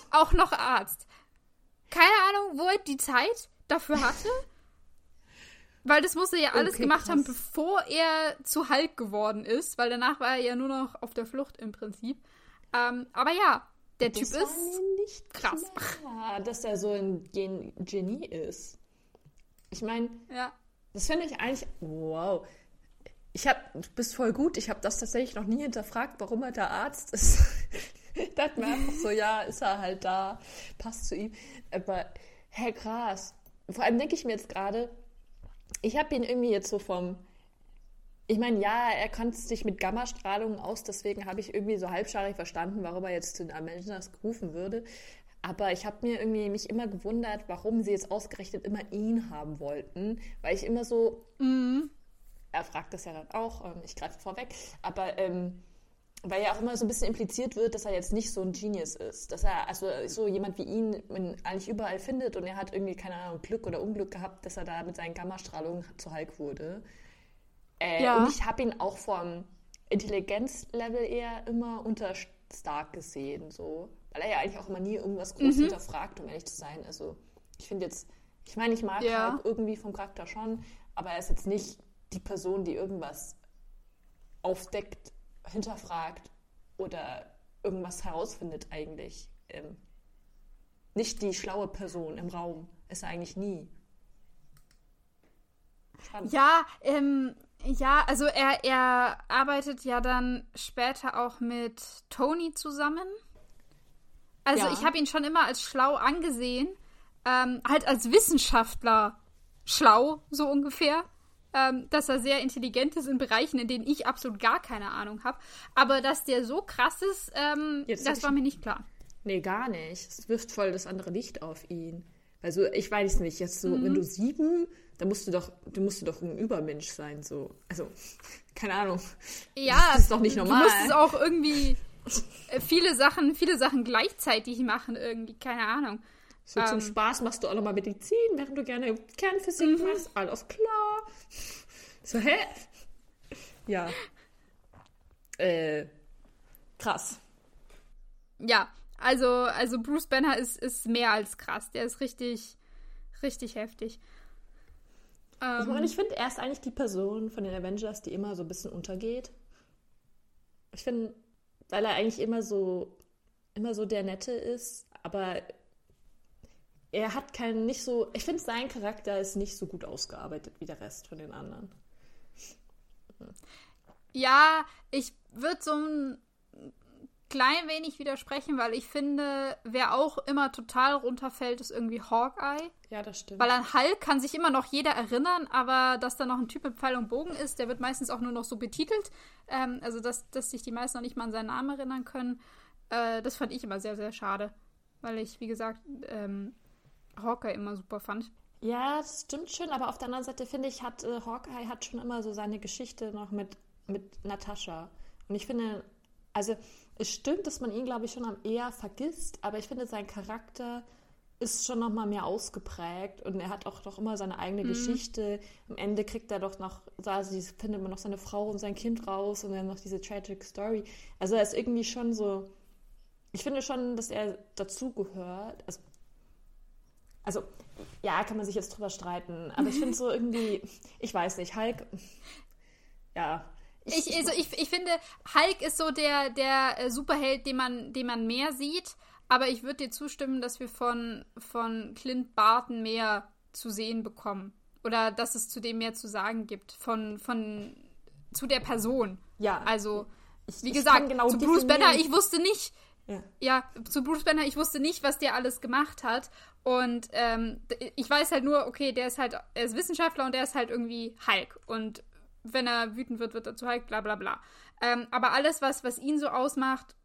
auch noch Arzt. Keine Ahnung, wo er die Zeit dafür hatte. Weil das musste er ja alles okay, gemacht krass. haben, bevor er zu Hulk geworden ist, weil danach war er ja nur noch auf der Flucht im Prinzip. Ähm, aber ja, der das Typ ist nicht krass. Klar, dass er so ein Gen Genie ist. Ich meine, ja. das finde ich eigentlich, wow. Ich habe, du bist voll gut. Ich habe das tatsächlich noch nie hinterfragt, warum er der Arzt ist. ich dachte mir einfach so, ja, ist er halt da, passt zu ihm. Aber, Herr Gras, vor allem denke ich mir jetzt gerade, ich habe ihn irgendwie jetzt so vom ich meine, ja, er kannte sich mit Gammastrahlung aus, deswegen habe ich irgendwie so halbscharig verstanden, warum er jetzt zu den Avengers gerufen würde. Aber ich habe mir irgendwie mich immer gewundert, warum sie jetzt ausgerechnet immer ihn haben wollten, weil ich immer so, mm, er fragt das ja dann auch, ähm, ich greife vorweg, aber ähm, weil ja auch immer so ein bisschen impliziert wird, dass er jetzt nicht so ein Genius ist, dass er also so jemand wie ihn eigentlich überall findet und er hat irgendwie keine Ahnung Glück oder Unglück gehabt, dass er da mit seinen Gammastrahlungen zu Hulk wurde. Äh, Ja. Und ich habe ihn auch vom Intelligenzlevel eher immer unter Stark gesehen, so. Weil er ja eigentlich auch immer nie irgendwas groß Mhm. hinterfragt, um ehrlich zu sein. Also, ich finde jetzt, ich meine, ich mag Ja. Hulk irgendwie vom Charakter schon, aber er ist jetzt nicht die Person, die irgendwas aufdeckt, hinterfragt oder irgendwas herausfindet eigentlich. Ähm, nicht die schlaue Person im Raum. Ist er eigentlich nie. Schade. Ja, ähm, ja, also er, er arbeitet ja dann später auch mit Tony zusammen. Also Ja. ich habe ihn schon immer als schlau angesehen. Ähm, halt als Wissenschaftler schlau, so ungefähr. Ähm, dass er sehr intelligent ist in Bereichen, in denen ich absolut gar keine Ahnung habe. Aber dass der so krass ist, ähm, Jetzt das war mir nicht klar. Nee, gar nicht. Es wirft voll das andere Licht auf ihn. Also ich weiß nicht, jetzt so, Mhm. wenn du sieben, dann musst du doch, du musst du doch ein Übermensch sein, so. Also, keine Ahnung. Ja, Das ist doch nicht normal. Du musst es auch irgendwie äh, viele Sachen, viele Sachen gleichzeitig machen, irgendwie, keine Ahnung. So zum Ähm. Spaß machst du auch nochmal Medizin, während du gerne Kernphysik Mhm. machst. Alles klar. So, hä? Ja. Äh, krass. Ja, also, also Bruce Banner ist, ist mehr als krass. Der ist richtig, richtig heftig. Ich, Ähm, meine, ich finde, er ist eigentlich die Person von den Avengers, die immer so ein bisschen untergeht. Ich finde, weil er eigentlich immer so, immer so der Nette ist, aber er hat keinen, nicht so, ich finde, sein Charakter ist nicht so gut ausgearbeitet wie der Rest von den anderen. ja, ich würde so ein klein wenig widersprechen, weil ich finde, wer auch immer total runterfällt, ist irgendwie Hawkeye. Ja, das stimmt. Weil an Hulk kann sich immer noch jeder erinnern, aber dass da noch ein Typ mit Pfeil und Bogen ist, der wird meistens auch nur noch so betitelt. Ähm, also, dass, dass sich die meisten noch nicht mal an seinen Namen erinnern können. Äh, das fand ich immer sehr, sehr schade. Weil ich, wie gesagt, ähm, Hawkeye immer super fand. Ja, das stimmt schon, aber auf der anderen Seite finde ich, hat äh, Hawkeye hat schon immer so seine Geschichte noch mit, mit Natascha. Und ich finde, also es stimmt, dass man ihn, glaube ich, schon am eher vergisst, aber ich finde, sein Charakter ist schon noch mal mehr ausgeprägt und er hat auch noch immer seine eigene Geschichte. Am Ende kriegt er doch noch, sie- findet man noch seine Frau und sein Kind raus und dann noch diese tragic Story. Also er ist irgendwie schon so, ich finde schon, dass er dazugehört. Also, also, ja, kann man sich jetzt drüber streiten, aber ich finde so irgendwie, ich weiß nicht, Hulk, ja. Ich, also ich, ich finde, Hulk ist so der, der äh, Superheld, den man, den man mehr sieht. Aber ich würde dir zustimmen, dass wir von, von Clint Barton mehr zu sehen bekommen. Oder dass es zu dem mehr zu sagen gibt. Von, von zu der Person. Ja. Also, Ich- wie gesagt, genau zu Bruce Banner, ich wusste nicht, Ja. ja, zu Bruce Banner, ich wusste nicht, was der alles gemacht hat. Und ähm, ich weiß halt nur, okay, der ist halt, er ist Wissenschaftler und der ist halt irgendwie Hulk. Und wenn er wütend wird, wird er zu Hulk, bla bla bla. Ähm, aber alles, was, was ihn so ausmacht,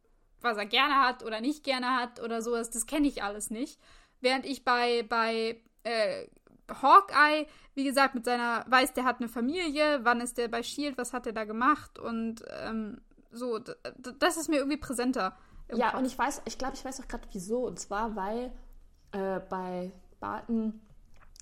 was er gerne hat oder nicht gerne hat oder sowas, das kenne ich alles nicht. Während ich bei, bei äh, Hawkeye, wie gesagt, mit seiner, weiß, der hat eine Familie, wann ist der bei Shield, was hat er da gemacht und ähm, so, das ist mir irgendwie präsenter. Ja, Kopf. und ich weiß, ich glaube, ich weiß auch gerade wieso. Und zwar, weil äh, bei Barton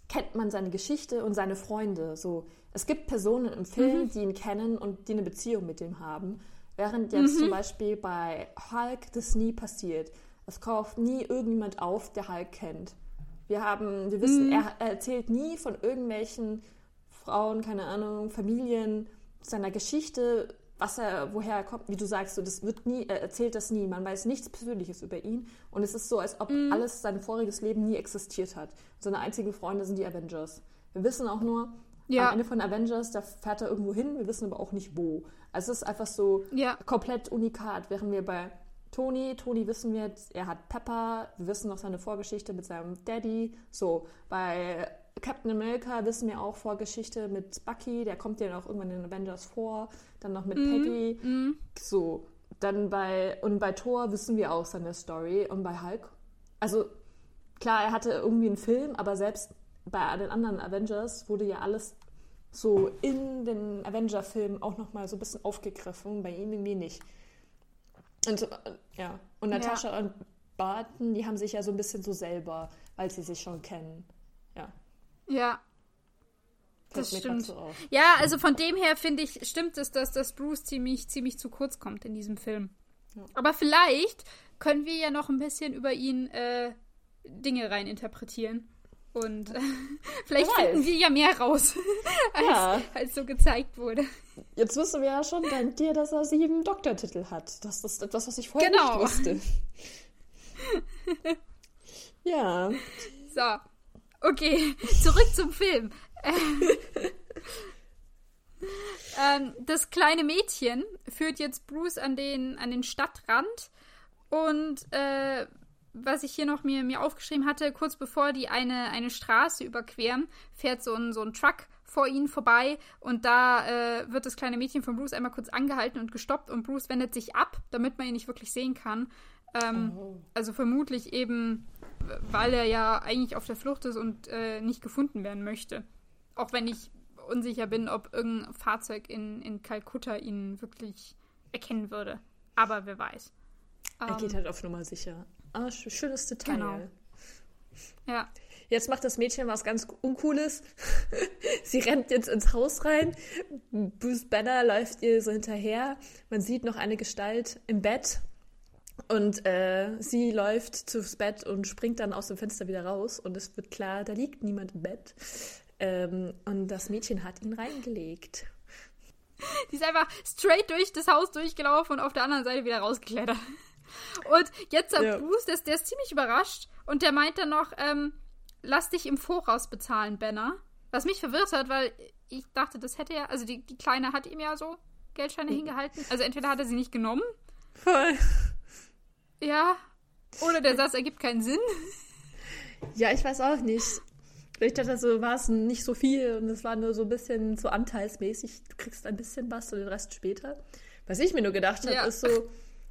kennt man seine Geschichte und seine Freunde. So, es gibt Personen im Film, die ihn kennen und die eine Beziehung mit ihm haben. Während jetzt zum Beispiel bei Hulk das nie passiert. Es kauft nie irgendjemand auf, der Hulk kennt. Wir haben, wir wissen, er, er erzählt nie von irgendwelchen Frauen, keine Ahnung, Familien, seiner Geschichte, was er, woher er kommt, wie du sagst, so, das wird nie, er erzählt das nie. Man weiß nichts Persönliches über ihn. Und es ist so, als ob alles sein voriges Leben nie existiert hat. Seine einzigen Freunde sind die Avengers. Wir wissen auch nur, Ja. am Ende von Avengers, da fährt er irgendwo hin, wir wissen aber auch nicht wo. Also es ist einfach so Ja. komplett unikat. Während wir bei Tony, Tony wissen wir, er hat Pepper, wir wissen noch seine Vorgeschichte mit seinem Daddy. So, bei Captain America wissen wir auch Vorgeschichte mit Bucky, der kommt ja auch irgendwann in den Avengers vor. Dann noch mit Peggy. So, dann bei, und bei Thor wissen wir auch seine Story. Und bei Hulk, also klar, er hatte irgendwie einen Film, aber selbst bei den anderen Avengers wurde ja alles so in den Avenger-Filmen auch nochmal so ein bisschen aufgegriffen, bei ihm irgendwie nicht. Und äh, ja, und Natascha und Barton, die haben sich ja so ein bisschen so selber, weil sie sich schon kennen. Ja. Ja. Das stimmt. So ja, also von dem her finde ich, stimmt es, dass das Bruce ziemlich, ziemlich zu kurz kommt in diesem Film. Ja. Aber vielleicht können wir ja noch ein bisschen über ihn äh, Dinge rein interpretieren. Und äh, vielleicht finden wir ja mehr raus, als, ja. als so gezeigt wurde. Jetzt wissen wir ja schon dank dir, dass er sieben Doktortitel hat. Das ist etwas, was ich vorher genau. nicht wusste. ja. So. Okay, zurück zum Film. ähm, das kleine Mädchen führt jetzt Bruce an den, an den Stadtrand und äh, was ich hier noch mir, mir aufgeschrieben hatte, kurz bevor die eine, eine Straße überqueren, fährt so ein, so ein Truck vor ihnen vorbei und da äh, wird das kleine Mädchen von Bruce einmal kurz angehalten und gestoppt und Bruce wendet sich ab, damit man ihn nicht wirklich sehen kann. Ähm, oh. Also vermutlich eben, weil er ja eigentlich auf der Flucht ist und äh, nicht gefunden werden möchte. Auch wenn ich unsicher bin, ob irgendein Fahrzeug in, in Kalkutta ihn wirklich erkennen würde. Aber wer weiß. Er geht ähm, halt auf Nummer sicher. Ah, schönes Detail. Genau. Ja. Jetzt macht das Mädchen was ganz Uncooles. Sie rennt jetzt ins Haus rein. Bruce Banner läuft ihr so hinterher. Man sieht noch eine Gestalt im Bett. Und äh, sie läuft zufs Bett und springt dann aus dem Fenster wieder raus. Und es wird klar, da liegt niemand im Bett. Ähm, und das Mädchen hat ihn reingelegt. Die ist einfach straight durch das Haus durchgelaufen und auf der anderen Seite wieder rausgeklettert. Und jetzt sagt ja. Bruce, der, der, ist ziemlich überrascht und der meint dann noch, ähm, lass dich im Voraus bezahlen, Benner. Was mich verwirrt hat, weil ich dachte, das hätte er, also die, die Kleine hat ihm ja so Geldscheine mhm. hingehalten. Also entweder hat er sie nicht genommen. Voll. Ja. Oder der Satz ergibt keinen Sinn. Ja, ich weiß auch nicht. Ich dachte, so war es nicht so viel und es war nur so ein bisschen so anteilsmäßig. Du kriegst ein bisschen was und den Rest später. Was ich mir nur gedacht habe, ja. ist so,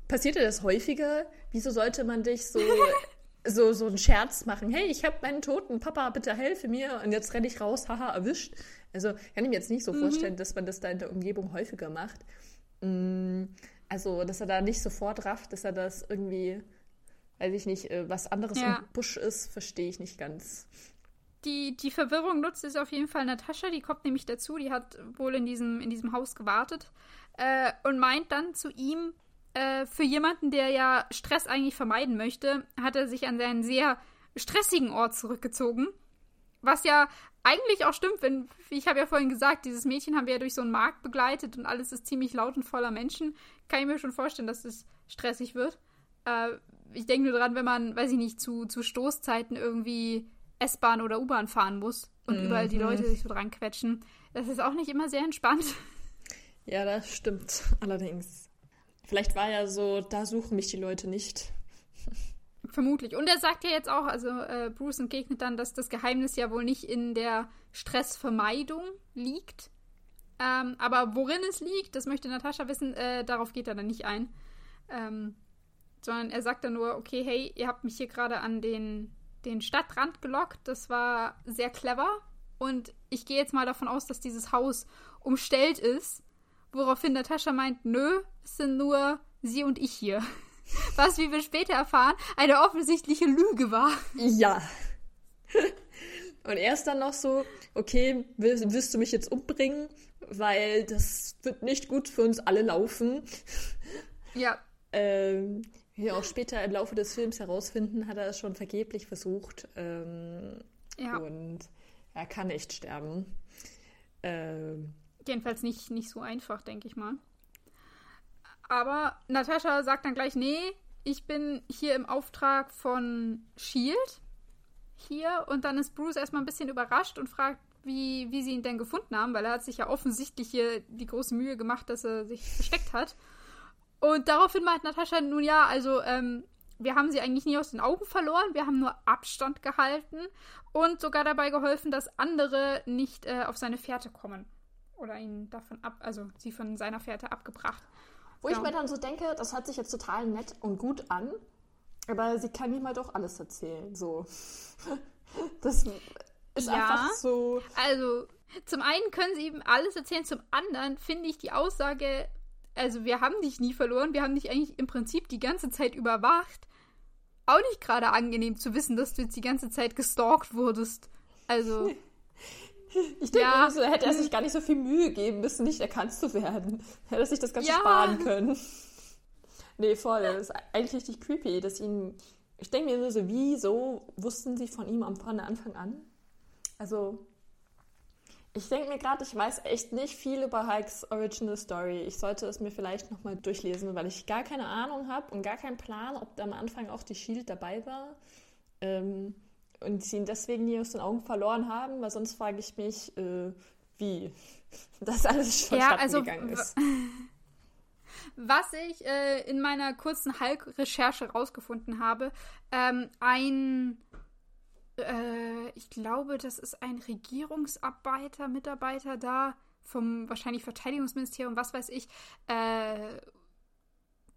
Passiert dir das häufiger? Wieso sollte man dich so, so, so einen Scherz machen? Hey, ich habe meinen toten Papa, bitte helfe mir und jetzt renne ich raus, haha, erwischt. Also kann ich mir jetzt nicht so mhm. vorstellen, dass man das da in der Umgebung häufiger macht. Mm, also, dass er da nicht sofort rafft, dass er das irgendwie, weiß ich nicht, äh, was anderes ja. im Busch ist, verstehe ich nicht ganz. Die, die Verwirrung nutzt ist auf jeden Fall Natascha, die kommt nämlich dazu, die hat wohl in diesem, in diesem Haus gewartet äh, und meint dann zu ihm, äh, für jemanden, der ja Stress eigentlich vermeiden möchte, hat er sich an seinen sehr stressigen Ort zurückgezogen. Was ja eigentlich auch stimmt, wenn, ich habe ja vorhin gesagt, dieses Mädchen haben wir ja durch so einen Markt begleitet und alles ist ziemlich laut und voller Menschen. Kann ich mir schon vorstellen, dass es stressig wird. Äh, ich denke nur dran, wenn man, weiß ich nicht, zu, zu Stoßzeiten irgendwie S-Bahn oder U-Bahn fahren muss und mhm. überall die Leute sich so dran quetschen. Das ist auch nicht immer sehr entspannt. Ja, das stimmt allerdings. Vielleicht war ja so, da suchen mich die Leute nicht. Vermutlich. Und er sagt ja jetzt auch, also äh, Bruce entgegnet dann, dass das Geheimnis ja wohl nicht in der Stressvermeidung liegt. Ähm, aber worin es liegt, das möchte Natascha wissen, äh, darauf geht er dann nicht ein. Ähm, sondern er sagt dann nur, okay, hey, ihr habt mich hier gerade an den, den Stadtrand gelockt. Das war sehr clever. Und ich gehe jetzt mal davon aus, dass dieses Haus umstellt ist Woraufhin Natascha meint, nö, es sind nur sie und ich hier. Was, wie wir später erfahren, eine offensichtliche Lüge war. Ja. Und er ist dann noch so, okay, willst du mich jetzt umbringen? Weil das wird nicht gut für uns alle laufen. Ja. Ähm, wie wir auch später im Laufe des Films herausfinden, hat er es schon vergeblich versucht. Ähm, ja. Und er kann echt sterben. Ähm, Jedenfalls nicht, nicht so einfach, denke ich mal. Aber Natascha sagt dann gleich, nee, ich bin hier im Auftrag von Shield hier und dann ist Bruce erstmal ein bisschen überrascht und fragt, wie, wie sie ihn denn gefunden haben, weil er hat sich ja offensichtlich hier die große Mühe gemacht, dass er sich versteckt hat. Und daraufhin meint Natascha, nun ja, also ähm, wir haben sie eigentlich nie aus den Augen verloren, wir haben nur Abstand gehalten und sogar dabei geholfen, dass andere nicht äh, auf seine Fährte kommen oder ihn davon ab, also sie von seiner Fährte abgebracht. Wo ja. ich mir dann so denke, das hört sich jetzt total nett und gut an, aber sie kann ihm halt auch alles erzählen. So. Das ist ja, einfach so. Also, zum einen können sie ihm alles erzählen, zum anderen finde ich die Aussage, also wir haben dich nie verloren, wir haben dich eigentlich im Prinzip die ganze Zeit überwacht. Auch nicht gerade angenehm zu wissen, dass du jetzt die ganze Zeit gestalkt wurdest. Also. Ich denke, ja. so, hätte er sich gar nicht so viel Mühe geben müssen, nicht erkannt zu werden. Hätte er sich das Ganze ja. sparen können. Nee, voll. Das ist eigentlich richtig creepy, dass ihn. Ich denke mir nur so, wieso wussten sie von ihm von Anfang an? Also, ich denke mir gerade, ich weiß echt nicht viel über Hikes Original Story. Ich sollte es mir vielleicht nochmal durchlesen, weil ich gar keine Ahnung habe und gar keinen Plan, ob da am Anfang auch die Shield dabei war. Ähm, und sie ihn deswegen nie aus den Augen verloren haben, weil sonst frage ich mich, äh, wie das alles schon ja, also, gegangen ist. Was ich äh, in meiner kurzen Hulk-Recherche rausgefunden habe, ähm, ein, äh, ich glaube, das ist ein Regierungsarbeiter, Mitarbeiter da vom wahrscheinlich Verteidigungsministerium, was weiß ich, äh,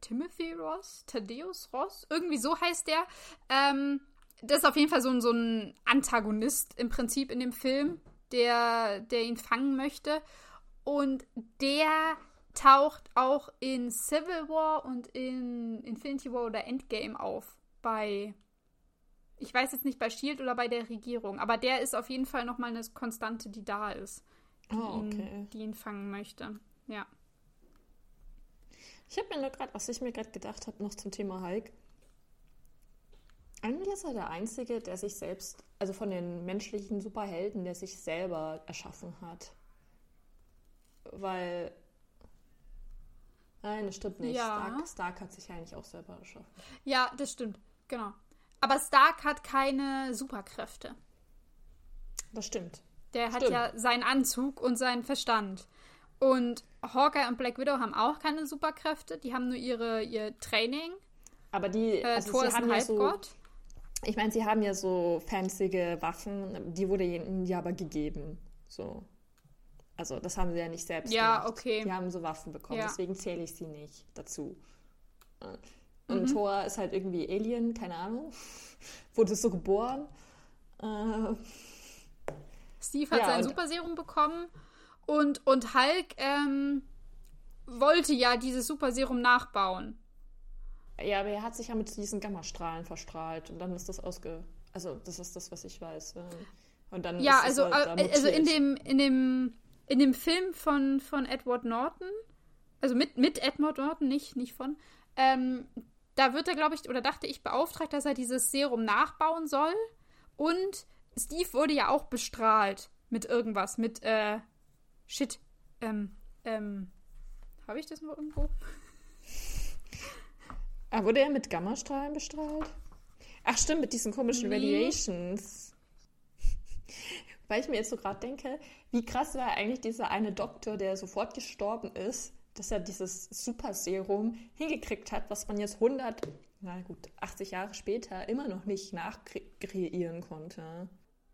Timothy Ross, Thaddeus Ross, irgendwie so heißt der. Ähm, das ist auf jeden Fall so ein, so ein Antagonist im Prinzip in dem Film, der, der ihn fangen möchte. Und der taucht auch in Civil War und in Infinity War oder Endgame auf. Bei, ich weiß jetzt nicht bei Shield oder bei der Regierung, aber der ist auf jeden Fall nochmal eine Konstante, die da ist. Die, oh, okay. ihn, die ihn fangen möchte. Ja. Ich habe mir nur gerade, was ich mir gerade gedacht habe, noch zum Thema Hulk. Eigentlich ist er der Einzige, der sich selbst, also von den menschlichen Superhelden, der sich selber erschaffen hat. Weil. Nein, das stimmt nicht. Ja. Stark, Stark hat sich eigentlich auch selber erschaffen. Ja, das stimmt. Genau. Aber Stark hat keine Superkräfte. Das stimmt. Der hat ja seinen Anzug und seinen Verstand. Und Hawkeye und Black Widow haben auch keine Superkräfte. Die haben nur ihre, ihr Training. Aber die. Äh, also Thor ist ein Halbgott. So ich meine, sie haben ja so fancy Waffen, die wurde ihnen ja aber gegeben. So. Also, das haben sie ja nicht selbst ja, gemacht. okay. Die haben so Waffen bekommen, ja. deswegen zähle ich sie nicht dazu. Und mhm. Thor ist halt irgendwie Alien, keine Ahnung. Wurde so geboren. Äh, Steve hat ja, sein Superserum bekommen und, und Hulk ähm, wollte ja dieses Superserum nachbauen. Ja, aber er hat sich ja mit diesen Gammastrahlen verstrahlt und dann ist das ausge. Also, das ist das, was ich weiß. Und dann ja, also, halt also in dem, in dem, in dem Film von, von Edward Norton, also mit, mit Edward Norton, nicht, nicht von, ähm, da wird er, glaube ich, oder dachte ich, beauftragt, dass er dieses Serum nachbauen soll. Und Steve wurde ja auch bestrahlt mit irgendwas, mit, äh, shit, ähm, ähm, habe ich das noch irgendwo? Ah, wurde er mit Gammastrahlen bestrahlt? Ach stimmt, mit diesen komischen nee. Radiations. Weil ich mir jetzt so gerade denke, wie krass war eigentlich dieser eine Doktor, der sofort gestorben ist, dass er dieses Super-Serum hingekriegt hat, was man jetzt 100, na gut, 80 Jahre später immer noch nicht nachkreieren konnte.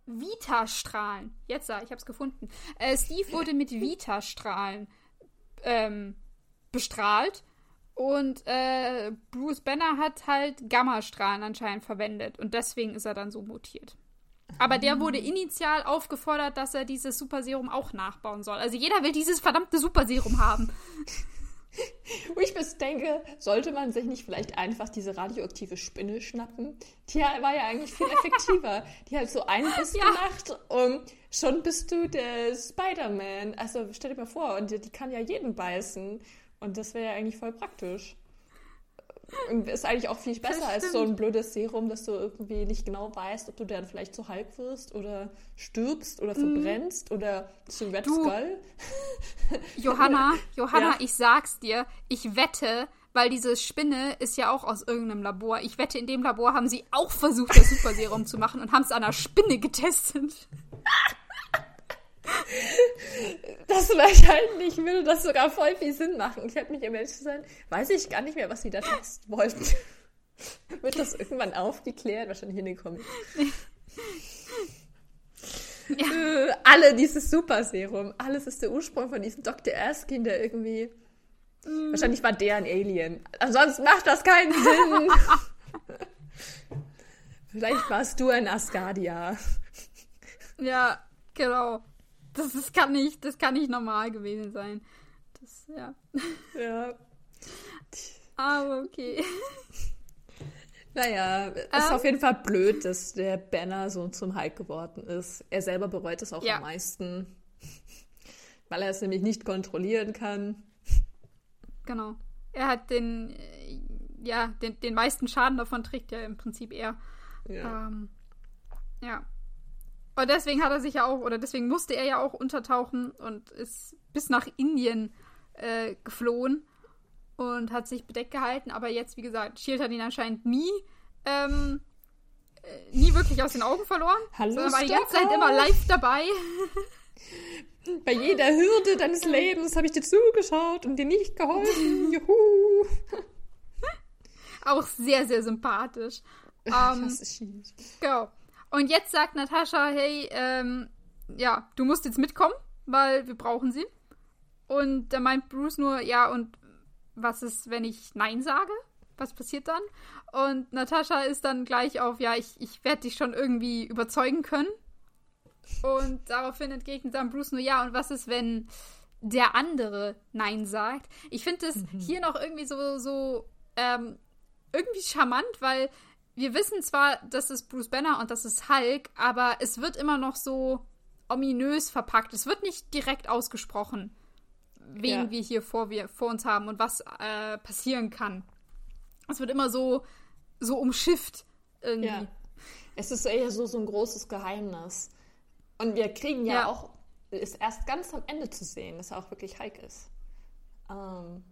Vita-Strahlen. Jetzt, ich habe es gefunden. Äh, Steve wurde mit Vita-Strahlen ähm, bestrahlt und äh, Bruce Banner hat halt Gammastrahlen anscheinend verwendet und deswegen ist er dann so mutiert. Aber der wurde initial aufgefordert, dass er dieses Superserum auch nachbauen soll. Also jeder will dieses verdammte Superserum haben. Wo ich bis denke, sollte man sich nicht vielleicht einfach diese radioaktive Spinne schnappen? Die war ja eigentlich viel effektiver. Die hat so einen Biss ja. gemacht und schon bist du der Spider-Man. Also stell dir mal vor, und die, die kann ja jeden beißen. Und das wäre ja eigentlich voll praktisch. Ist eigentlich auch viel besser als so ein blödes Serum, dass du irgendwie nicht genau weißt, ob du dann vielleicht zu halb wirst oder stirbst oder mhm. verbrennst mm. oder zu Red du, Skull. Johanna, Johanna, ja. ich sag's dir, ich wette, weil diese Spinne ist ja auch aus irgendeinem Labor. Ich wette, in dem Labor haben sie auch versucht, das Superserum zu machen und haben es an einer Spinne getestet. das wahrscheinlich würde das sogar voll viel Sinn machen. Ich hätte mich im zu sein, weiß ich gar nicht mehr, was sie da testen wollten. Wird das irgendwann aufgeklärt? Wahrscheinlich in den Comics. Ja. Äh, alle dieses Super-Serum. Alles ist der Ursprung von diesem Dr. Erskine, der irgendwie. Mm. Wahrscheinlich war der ein Alien. Ansonsten macht das keinen Sinn. Vielleicht warst du ein Asgardia. Ja, genau. Das, das, kann nicht, das kann nicht normal gewesen sein. Das, ja. Ja. Aber okay. Naja, ist ähm, auf jeden Fall blöd, dass der Banner so zum Hulk geworden ist. Er selber bereut es auch ja. am meisten, weil er es nämlich nicht kontrollieren kann. Genau. Er hat den, äh, ja, den, den meisten Schaden davon trägt ja im Prinzip er. Ja. Ähm, ja. Und deswegen hat er sich ja auch, oder deswegen musste er ja auch untertauchen und ist bis nach Indien äh, geflohen und hat sich bedeckt gehalten. Aber jetzt, wie gesagt, Shield hat ihn anscheinend nie, ähm, äh, nie wirklich aus den Augen verloren. Hallo, sondern war die ganze Zeit immer live dabei. Bei jeder Hürde deines Lebens habe ich dir zugeschaut und dir nicht geholfen. Juhu. Auch sehr, sehr sympathisch. Ähm, das ist Shield. Genau. Und jetzt sagt Natascha, hey, ähm, ja, du musst jetzt mitkommen, weil wir brauchen sie. Und da meint Bruce nur, ja, und was ist, wenn ich Nein sage? Was passiert dann? Und Natascha ist dann gleich auf, ja, ich, ich werde dich schon irgendwie überzeugen können. Und daraufhin entgegnet dann Bruce nur, ja, und was ist, wenn der andere Nein sagt? Ich finde es mhm. hier noch irgendwie so, so ähm, irgendwie charmant, weil wir wissen zwar, das ist Bruce Banner und das ist Hulk, aber es wird immer noch so ominös verpackt. Es wird nicht direkt ausgesprochen wen ja. wir hier vor, wir, vor uns haben und was äh, passieren kann. Es wird immer so, so umschifft irgendwie. Ja. Es ist eher so, so ein großes Geheimnis. Und wir kriegen ja, ja. auch, ist erst ganz am Ende zu sehen, dass er auch wirklich Hulk ist. Ähm,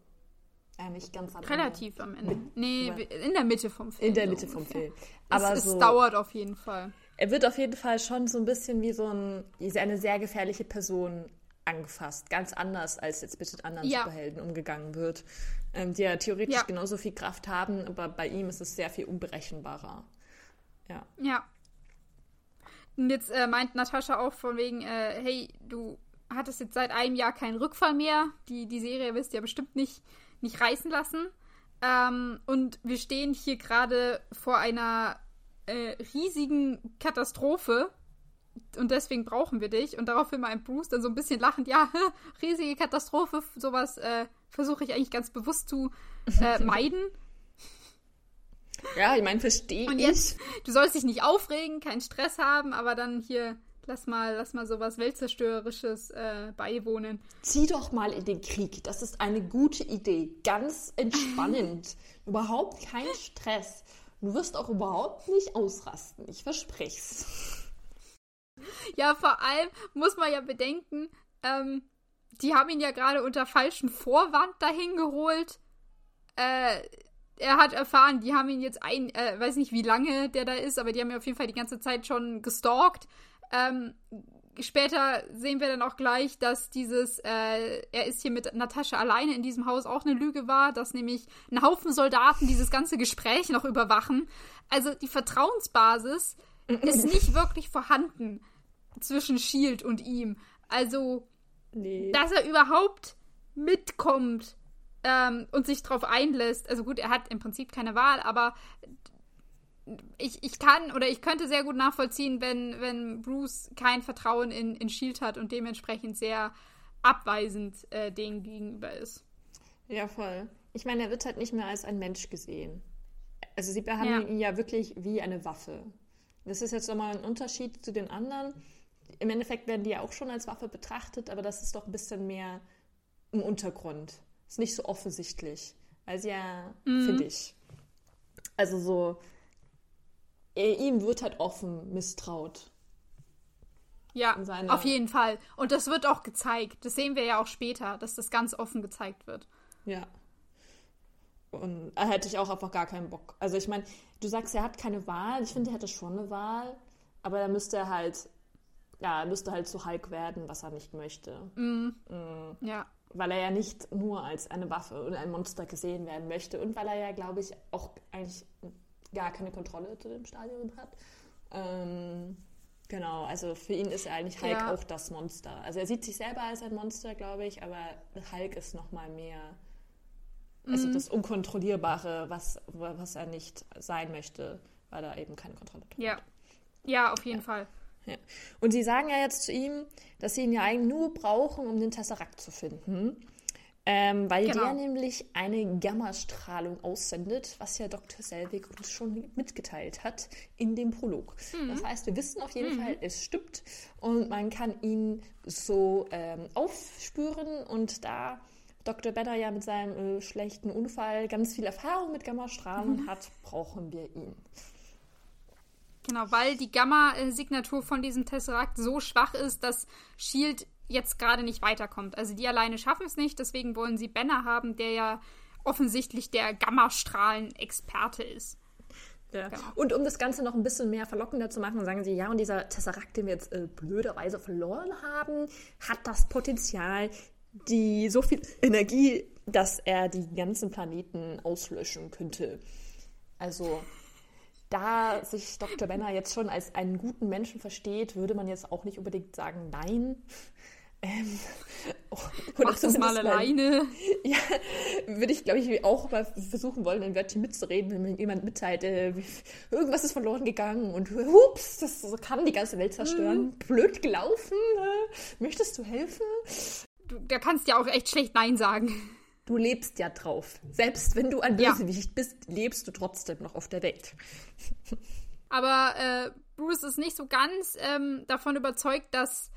nicht ganz am Relativ Ende. am Ende. Mit, nee, in der Mitte vom Film. In der Mitte so vom Film. Aber es, so, es dauert auf jeden Fall. Er wird auf jeden Fall schon so ein bisschen wie so ein, eine sehr gefährliche Person angefasst. Ganz anders, als jetzt mit anderen ja. Superhelden umgegangen wird, ähm, die ja theoretisch ja. genauso viel Kraft haben, aber bei ihm ist es sehr viel unberechenbarer. Ja. Ja. Und jetzt äh, meint Natascha auch von wegen, äh, hey, du hattest jetzt seit einem Jahr keinen Rückfall mehr. Die, die Serie wirst du ja bestimmt nicht, nicht reißen lassen. Ähm, und wir stehen hier gerade vor einer äh, riesigen Katastrophe und deswegen brauchen wir dich. Und daraufhin meint Bruce dann so ein bisschen lachend, ja, riesige Katastrophe, sowas äh, versuche ich eigentlich ganz bewusst zu äh, meiden. Ja, ich meine, verstehe ich. Jetzt, du sollst dich nicht aufregen, keinen Stress haben, aber dann hier, lass mal, lass mal sowas Weltzerstörerisches äh, beiwohnen. Zieh doch mal in den Krieg. Das ist eine gute Idee. Ganz entspannend. überhaupt kein Stress. Du wirst auch überhaupt nicht ausrasten. Ich verspreche es. Ja, vor allem muss man ja bedenken, ähm, die haben ihn ja gerade unter falschen Vorwand dahin geholt. Äh, er hat erfahren, die haben ihn jetzt ein, äh, weiß nicht, wie lange der da ist, aber die haben ihn auf jeden Fall die ganze Zeit schon gestalkt. Ähm, später sehen wir dann auch gleich, dass dieses, äh, er ist hier mit Natascha alleine in diesem Haus auch eine Lüge war, dass nämlich ein Haufen Soldaten dieses ganze Gespräch noch überwachen. Also die Vertrauensbasis ist nicht wirklich vorhanden zwischen Shield und ihm. Also, nee. dass er überhaupt mitkommt ähm, und sich darauf einlässt. Also gut, er hat im Prinzip keine Wahl, aber ich, ich kann oder ich könnte sehr gut nachvollziehen, wenn, wenn Bruce kein Vertrauen in, in Shield hat und dementsprechend sehr abweisend äh, denen gegenüber ist. Ja, voll. Ich meine, er wird halt nicht mehr als ein Mensch gesehen. Also sie behandeln ja. ihn ja wirklich wie eine Waffe. Das ist jetzt nochmal ein Unterschied zu den anderen im Endeffekt werden die ja auch schon als Waffe betrachtet, aber das ist doch ein bisschen mehr im Untergrund. Ist nicht so offensichtlich. Also ja, mhm. finde ich. Also so, ihm wird halt offen misstraut. Ja, auf jeden Fall. Und das wird auch gezeigt. Das sehen wir ja auch später, dass das ganz offen gezeigt wird. Ja. Und da hätte ich auch einfach gar keinen Bock. Also ich meine, du sagst, er hat keine Wahl. Ich finde, er hätte schon eine Wahl. Aber da müsste er halt ja, er müsste halt zu Hulk werden, was er nicht möchte. Mm. Mm. Ja. Weil er ja nicht nur als eine Waffe und ein Monster gesehen werden möchte und weil er ja, glaube ich, auch eigentlich gar keine Kontrolle zu dem Stadion hat. Ähm, genau, also für ihn ist er eigentlich Hulk ja. auch das Monster. Also er sieht sich selber als ein Monster, glaube ich, aber Hulk ist noch mal mehr, also mm. das Unkontrollierbare, was, was er nicht sein möchte, weil er eben keine Kontrolle hat. Ja, ja, auf jeden ja. Fall. Ja. Und sie sagen ja jetzt zu ihm, dass sie ihn ja eigentlich nur brauchen, um den Tesseract zu finden. Ähm, weil genau. der nämlich eine Gammastrahlung aussendet, was ja Dr. Selvig uns schon mitgeteilt hat in dem Prolog. Mhm. Das heißt, wir wissen auf jeden mhm. Fall, es stimmt und man kann ihn so ähm, aufspüren und da Dr. Benner ja mit seinem äh, schlechten Unfall ganz viel Erfahrung mit Gammastrahlen mhm. hat, brauchen wir ihn. Genau, weil die Gamma-Signatur von diesem Tesseract so schwach ist, dass Shield jetzt gerade nicht weiterkommt. Also die alleine schaffen es nicht, deswegen wollen sie Banner haben, der ja offensichtlich der Gammastrahlen-Experte ist. Ja. Genau. Und um das Ganze noch ein bisschen mehr verlockender zu machen, sagen sie, ja, und dieser Tesseract, den wir jetzt äh, blöderweise verloren haben, hat das Potenzial, die so viel Energie, dass er die ganzen Planeten auslöschen könnte. Also da sich Dr. Benner jetzt schon als einen guten Menschen versteht, würde man jetzt auch nicht unbedingt sagen, nein. Ähm, oh, Mach das mal alleine. Ja, würde ich, glaube ich, auch mal versuchen wollen, ein Wörtchen mitzureden, wenn mir jemand mitteilt, äh, irgendwas ist verloren gegangen und hups, das kann die ganze Welt zerstören. Mhm. Blöd gelaufen. Äh, möchtest du helfen? Du, da kannst ja auch echt schlecht Nein sagen. Du lebst ja drauf. Selbst wenn du ein Bösewicht ja. bist, lebst du trotzdem noch auf der Welt. Aber äh, Bruce ist nicht so ganz ähm, davon überzeugt, dass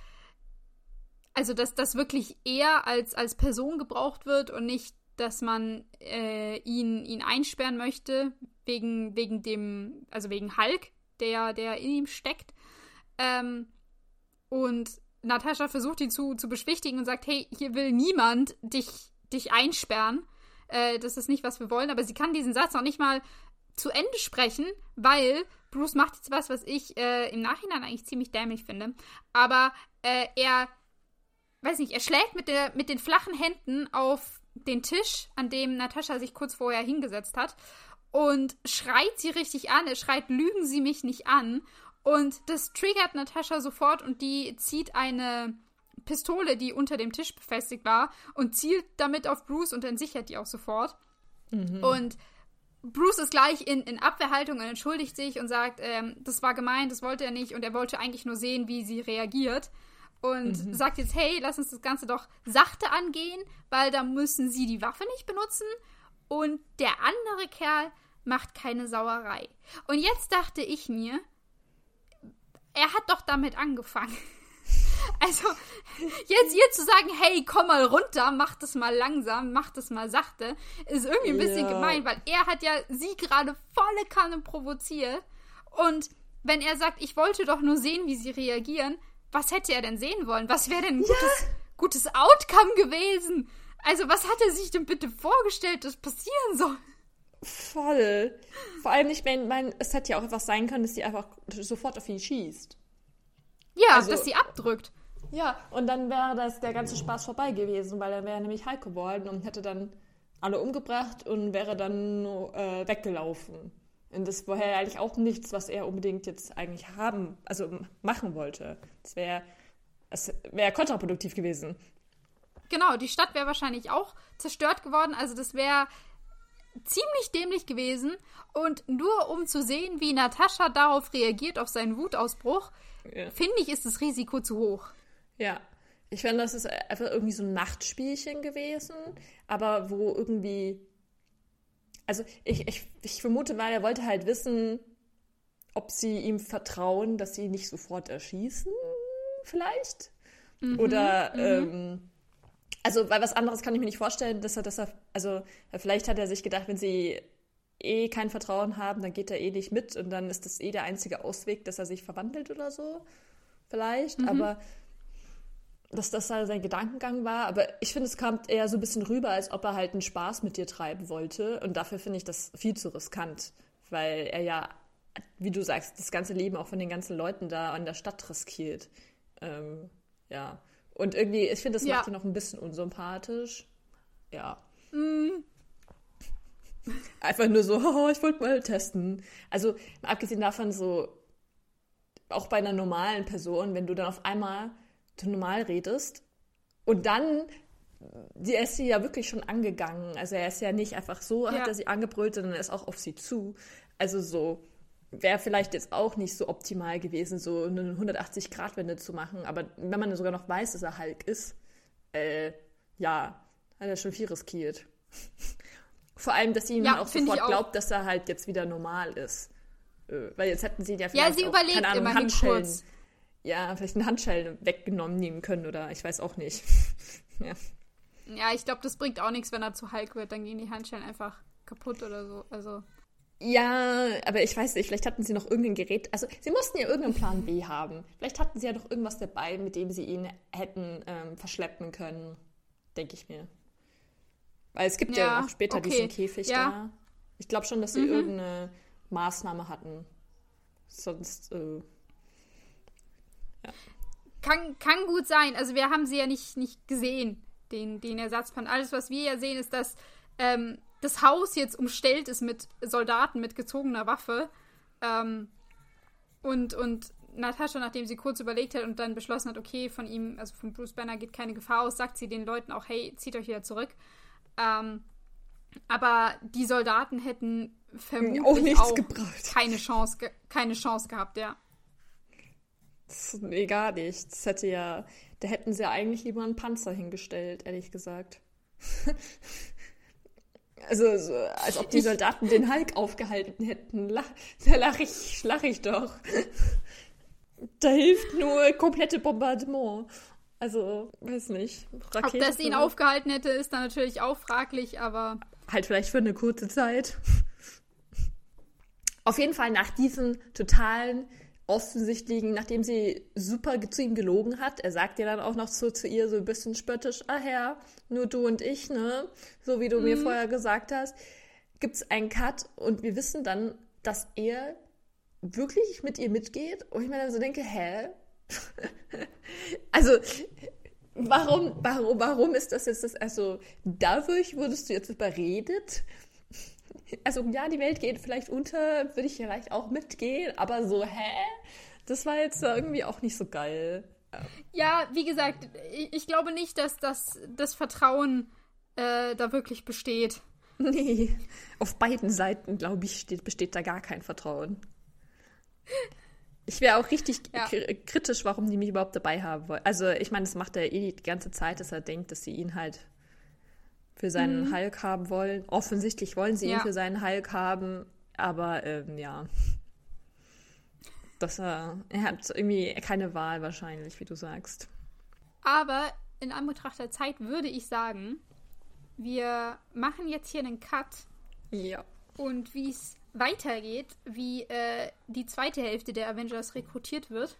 also dass das wirklich er als, als Person gebraucht wird und nicht, dass man äh, ihn, ihn einsperren möchte, wegen, wegen dem, also wegen Hulk, der, der in ihm steckt. Ähm, und Natascha versucht ihn zu, zu beschwichtigen und sagt, hey, hier will niemand dich, dich einsperren. Äh, das ist nicht, was wir wollen. Aber sie kann diesen Satz auch nicht mal zu Ende sprechen, weil Bruce macht jetzt was, was ich äh, im Nachhinein eigentlich ziemlich dämlich finde. Aber äh, er weiß nicht, er schlägt mit, der, mit den flachen Händen auf den Tisch, an dem Natascha sich kurz vorher hingesetzt hat und schreit sie richtig an. Er schreit, lügen Sie mich nicht an. Und das triggert Natascha sofort und die zieht eine Pistole, die unter dem Tisch befestigt war, und zielt damit auf Bruce und entsichert die auch sofort. Mhm. Und Bruce ist gleich in, in Abwehrhaltung und entschuldigt sich und sagt, ähm, das war gemeint, das wollte er nicht und er wollte eigentlich nur sehen, wie sie reagiert und mhm. sagt jetzt, hey, lass uns das Ganze doch sachte angehen, weil da müssen sie die Waffe nicht benutzen und der andere Kerl macht keine Sauerei. Und jetzt dachte ich mir, er hat doch damit angefangen. Also, jetzt ihr zu sagen, hey, komm mal runter, mach das mal langsam, mach das mal sachte, ist irgendwie ein bisschen ja. gemein, weil er hat ja sie gerade volle Kanne provoziert. Und wenn er sagt, ich wollte doch nur sehen, wie sie reagieren, was hätte er denn sehen wollen? Was wäre denn ein ja. gutes, gutes Outcome gewesen? Also, was hat er sich denn bitte vorgestellt, dass passieren soll? Voll. Vor allem, ich meine, mein, es hätte ja auch etwas sein können, dass sie einfach sofort auf ihn schießt. Ja, also, dass sie abdrückt. Ja, und dann wäre das der ganze Spaß vorbei gewesen, weil dann wäre er nämlich Hulk geworden und hätte dann alle umgebracht und wäre dann äh, weggelaufen. Und das war ja eigentlich auch nichts, was er unbedingt jetzt eigentlich haben, also machen wollte. Das wäre das wär kontraproduktiv gewesen. Genau, die Stadt wäre wahrscheinlich auch zerstört geworden. Also das wäre ziemlich dämlich gewesen. Und nur um zu sehen, wie Natascha darauf reagiert, auf seinen Wutausbruch, ja. finde ich, ist das Risiko zu hoch. Ja. Ich finde, das ist einfach irgendwie so ein Nachtspielchen gewesen, aber wo irgendwie also ich, ich, ich vermute mal, er wollte halt wissen, ob sie ihm vertrauen, dass sie ihn nicht sofort erschießen, vielleicht. Mhm, Oder, mhm. ähm, also, weil was anderes kann ich mir nicht vorstellen, dass er, dass er, also, vielleicht hat er sich gedacht, wenn sie eh kein Vertrauen haben, dann geht er eh nicht mit und dann ist das eh der einzige Ausweg, dass er sich verwandelt oder so. Vielleicht. Mhm. Aber dass das halt sein Gedankengang war. Aber ich finde, es kam eher so ein bisschen rüber, als ob er halt einen Spaß mit dir treiben wollte. Und dafür finde ich das viel zu riskant, weil er ja, wie du sagst, das ganze Leben auch von den ganzen Leuten da an der Stadt riskiert. Ähm, ja. Und irgendwie, ich finde, das ja. macht ihn noch ein bisschen unsympathisch. Ja. Mm. Einfach nur so, oh, ich wollte mal testen. Also, abgesehen davon, so, auch bei einer normalen Person, wenn du dann auf einmal normal redest. Und dann, die ist sie ja wirklich schon angegangen. Also er ist ja nicht einfach so, ja. hat er sie angebrüllt, sondern er ist auch auf sie zu. Also so wäre vielleicht jetzt auch nicht so optimal gewesen, so eine 180-Grad-Wende zu machen. Aber wenn man sogar noch weiß, dass er Hulk ist, äh, ja, hat er schon viel riskiert. Vor allem, dass sie ihm ja, auch sofort auch. glaubt, dass er halt jetzt wieder normal ist. Äh, weil jetzt hätten sie ihn ja vielleicht ja, sie auch, überlegt keine Ahnung, Handschellen, kurz. ja, vielleicht eine Handschellen weggenommen nehmen können oder ich weiß auch nicht. ja. ja, ich glaube, das bringt auch nichts, wenn er zu Hulk wird, dann gehen die Handschellen einfach kaputt oder so. Also ja, aber ich weiß nicht, vielleicht hatten sie noch irgendein Gerät. Also, sie mussten ja irgendeinen Plan B haben. Vielleicht hatten sie ja noch irgendwas dabei, mit dem sie ihn hätten ähm, verschleppen können. Denke ich mir. Weil es gibt ja, ja auch später okay. diesen Käfig ja. da. Ich glaube schon, dass sie mhm. irgendeine Maßnahme hatten. Sonst, äh, ja. Kann, kann gut sein. Also, wir haben sie ja nicht, nicht gesehen, den, den Ersatzplan. Alles, was wir ja sehen, ist, dass. Ähm, das Haus jetzt umstellt ist mit Soldaten mit gezogener Waffe. Ähm, und, und Natascha, nachdem sie kurz überlegt hat und dann beschlossen hat, okay, von ihm, also von Bruce Banner geht keine Gefahr aus, sagt sie den Leuten auch, hey, zieht euch wieder zurück. Ähm, aber die Soldaten hätten vermutlich auch, nichts auch gebracht. keine Chance, keine Chance gehabt, ja. Das, nee, gar nicht. Das hätte ja, da hätten sie ja eigentlich lieber einen Panzer hingestellt, ehrlich gesagt. Also, so, als ob die Soldaten den Hulk aufgehalten hätten. Lach, da lach ich, lach ich doch. Da hilft nur komplette Bombardement. Also, weiß nicht. Rakete Ob das ihn aufgehalten hätte, ist dann natürlich auch fraglich, aber. Halt vielleicht für eine kurze Zeit. Auf jeden Fall nach diesem totalen offensichtlichen, nachdem sie super zu ihm gelogen hat, er sagt ja dann auch noch so zu ihr so ein bisschen spöttisch, ah Herr, nur du und ich, ne? So wie du mhm. mir vorher gesagt hast, gibt es einen Cut und wir wissen dann, dass er wirklich mit ihr mitgeht. Und ich mir dann so denke, hä? also, warum, warum, warum ist das jetzt das, also, dadurch wurdest du jetzt überredet? Also ja, die Welt geht vielleicht unter, würde ich vielleicht auch mitgehen, aber so, hä? Das war jetzt irgendwie auch nicht so geil. Ja, wie gesagt, ich, glaube nicht, dass das, das Vertrauen äh, da wirklich besteht. Nee, auf beiden Seiten, glaube ich, steht, besteht da gar kein Vertrauen. Ich wäre auch richtig ja. kritisch, warum die mich überhaupt dabei haben wollen. Also, ich meine, das macht er eh die ganze Zeit, dass er denkt, dass sie ihn halt für seinen mhm. Hulk haben wollen. Offensichtlich wollen sie ja. ihn für seinen Hulk haben, aber ähm, ja. Das, äh, er hat irgendwie keine Wahl wahrscheinlich, wie du sagst. Aber in Anbetracht der Zeit würde ich sagen, wir machen jetzt hier einen Cut. Ja. Und wie es weitergeht, wie äh, die zweite Hälfte der Avengers rekrutiert wird,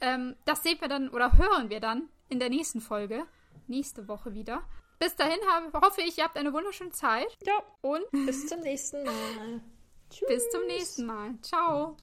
ähm, das sehen wir dann oder hören wir dann in der nächsten Folge. Nächste Woche wieder. Bis dahin habe, hoffe ich, ihr habt eine wunderschöne Zeit. Ja. Und bis zum nächsten Mal. Tschüss. Bis zum nächsten Mal. Ciao.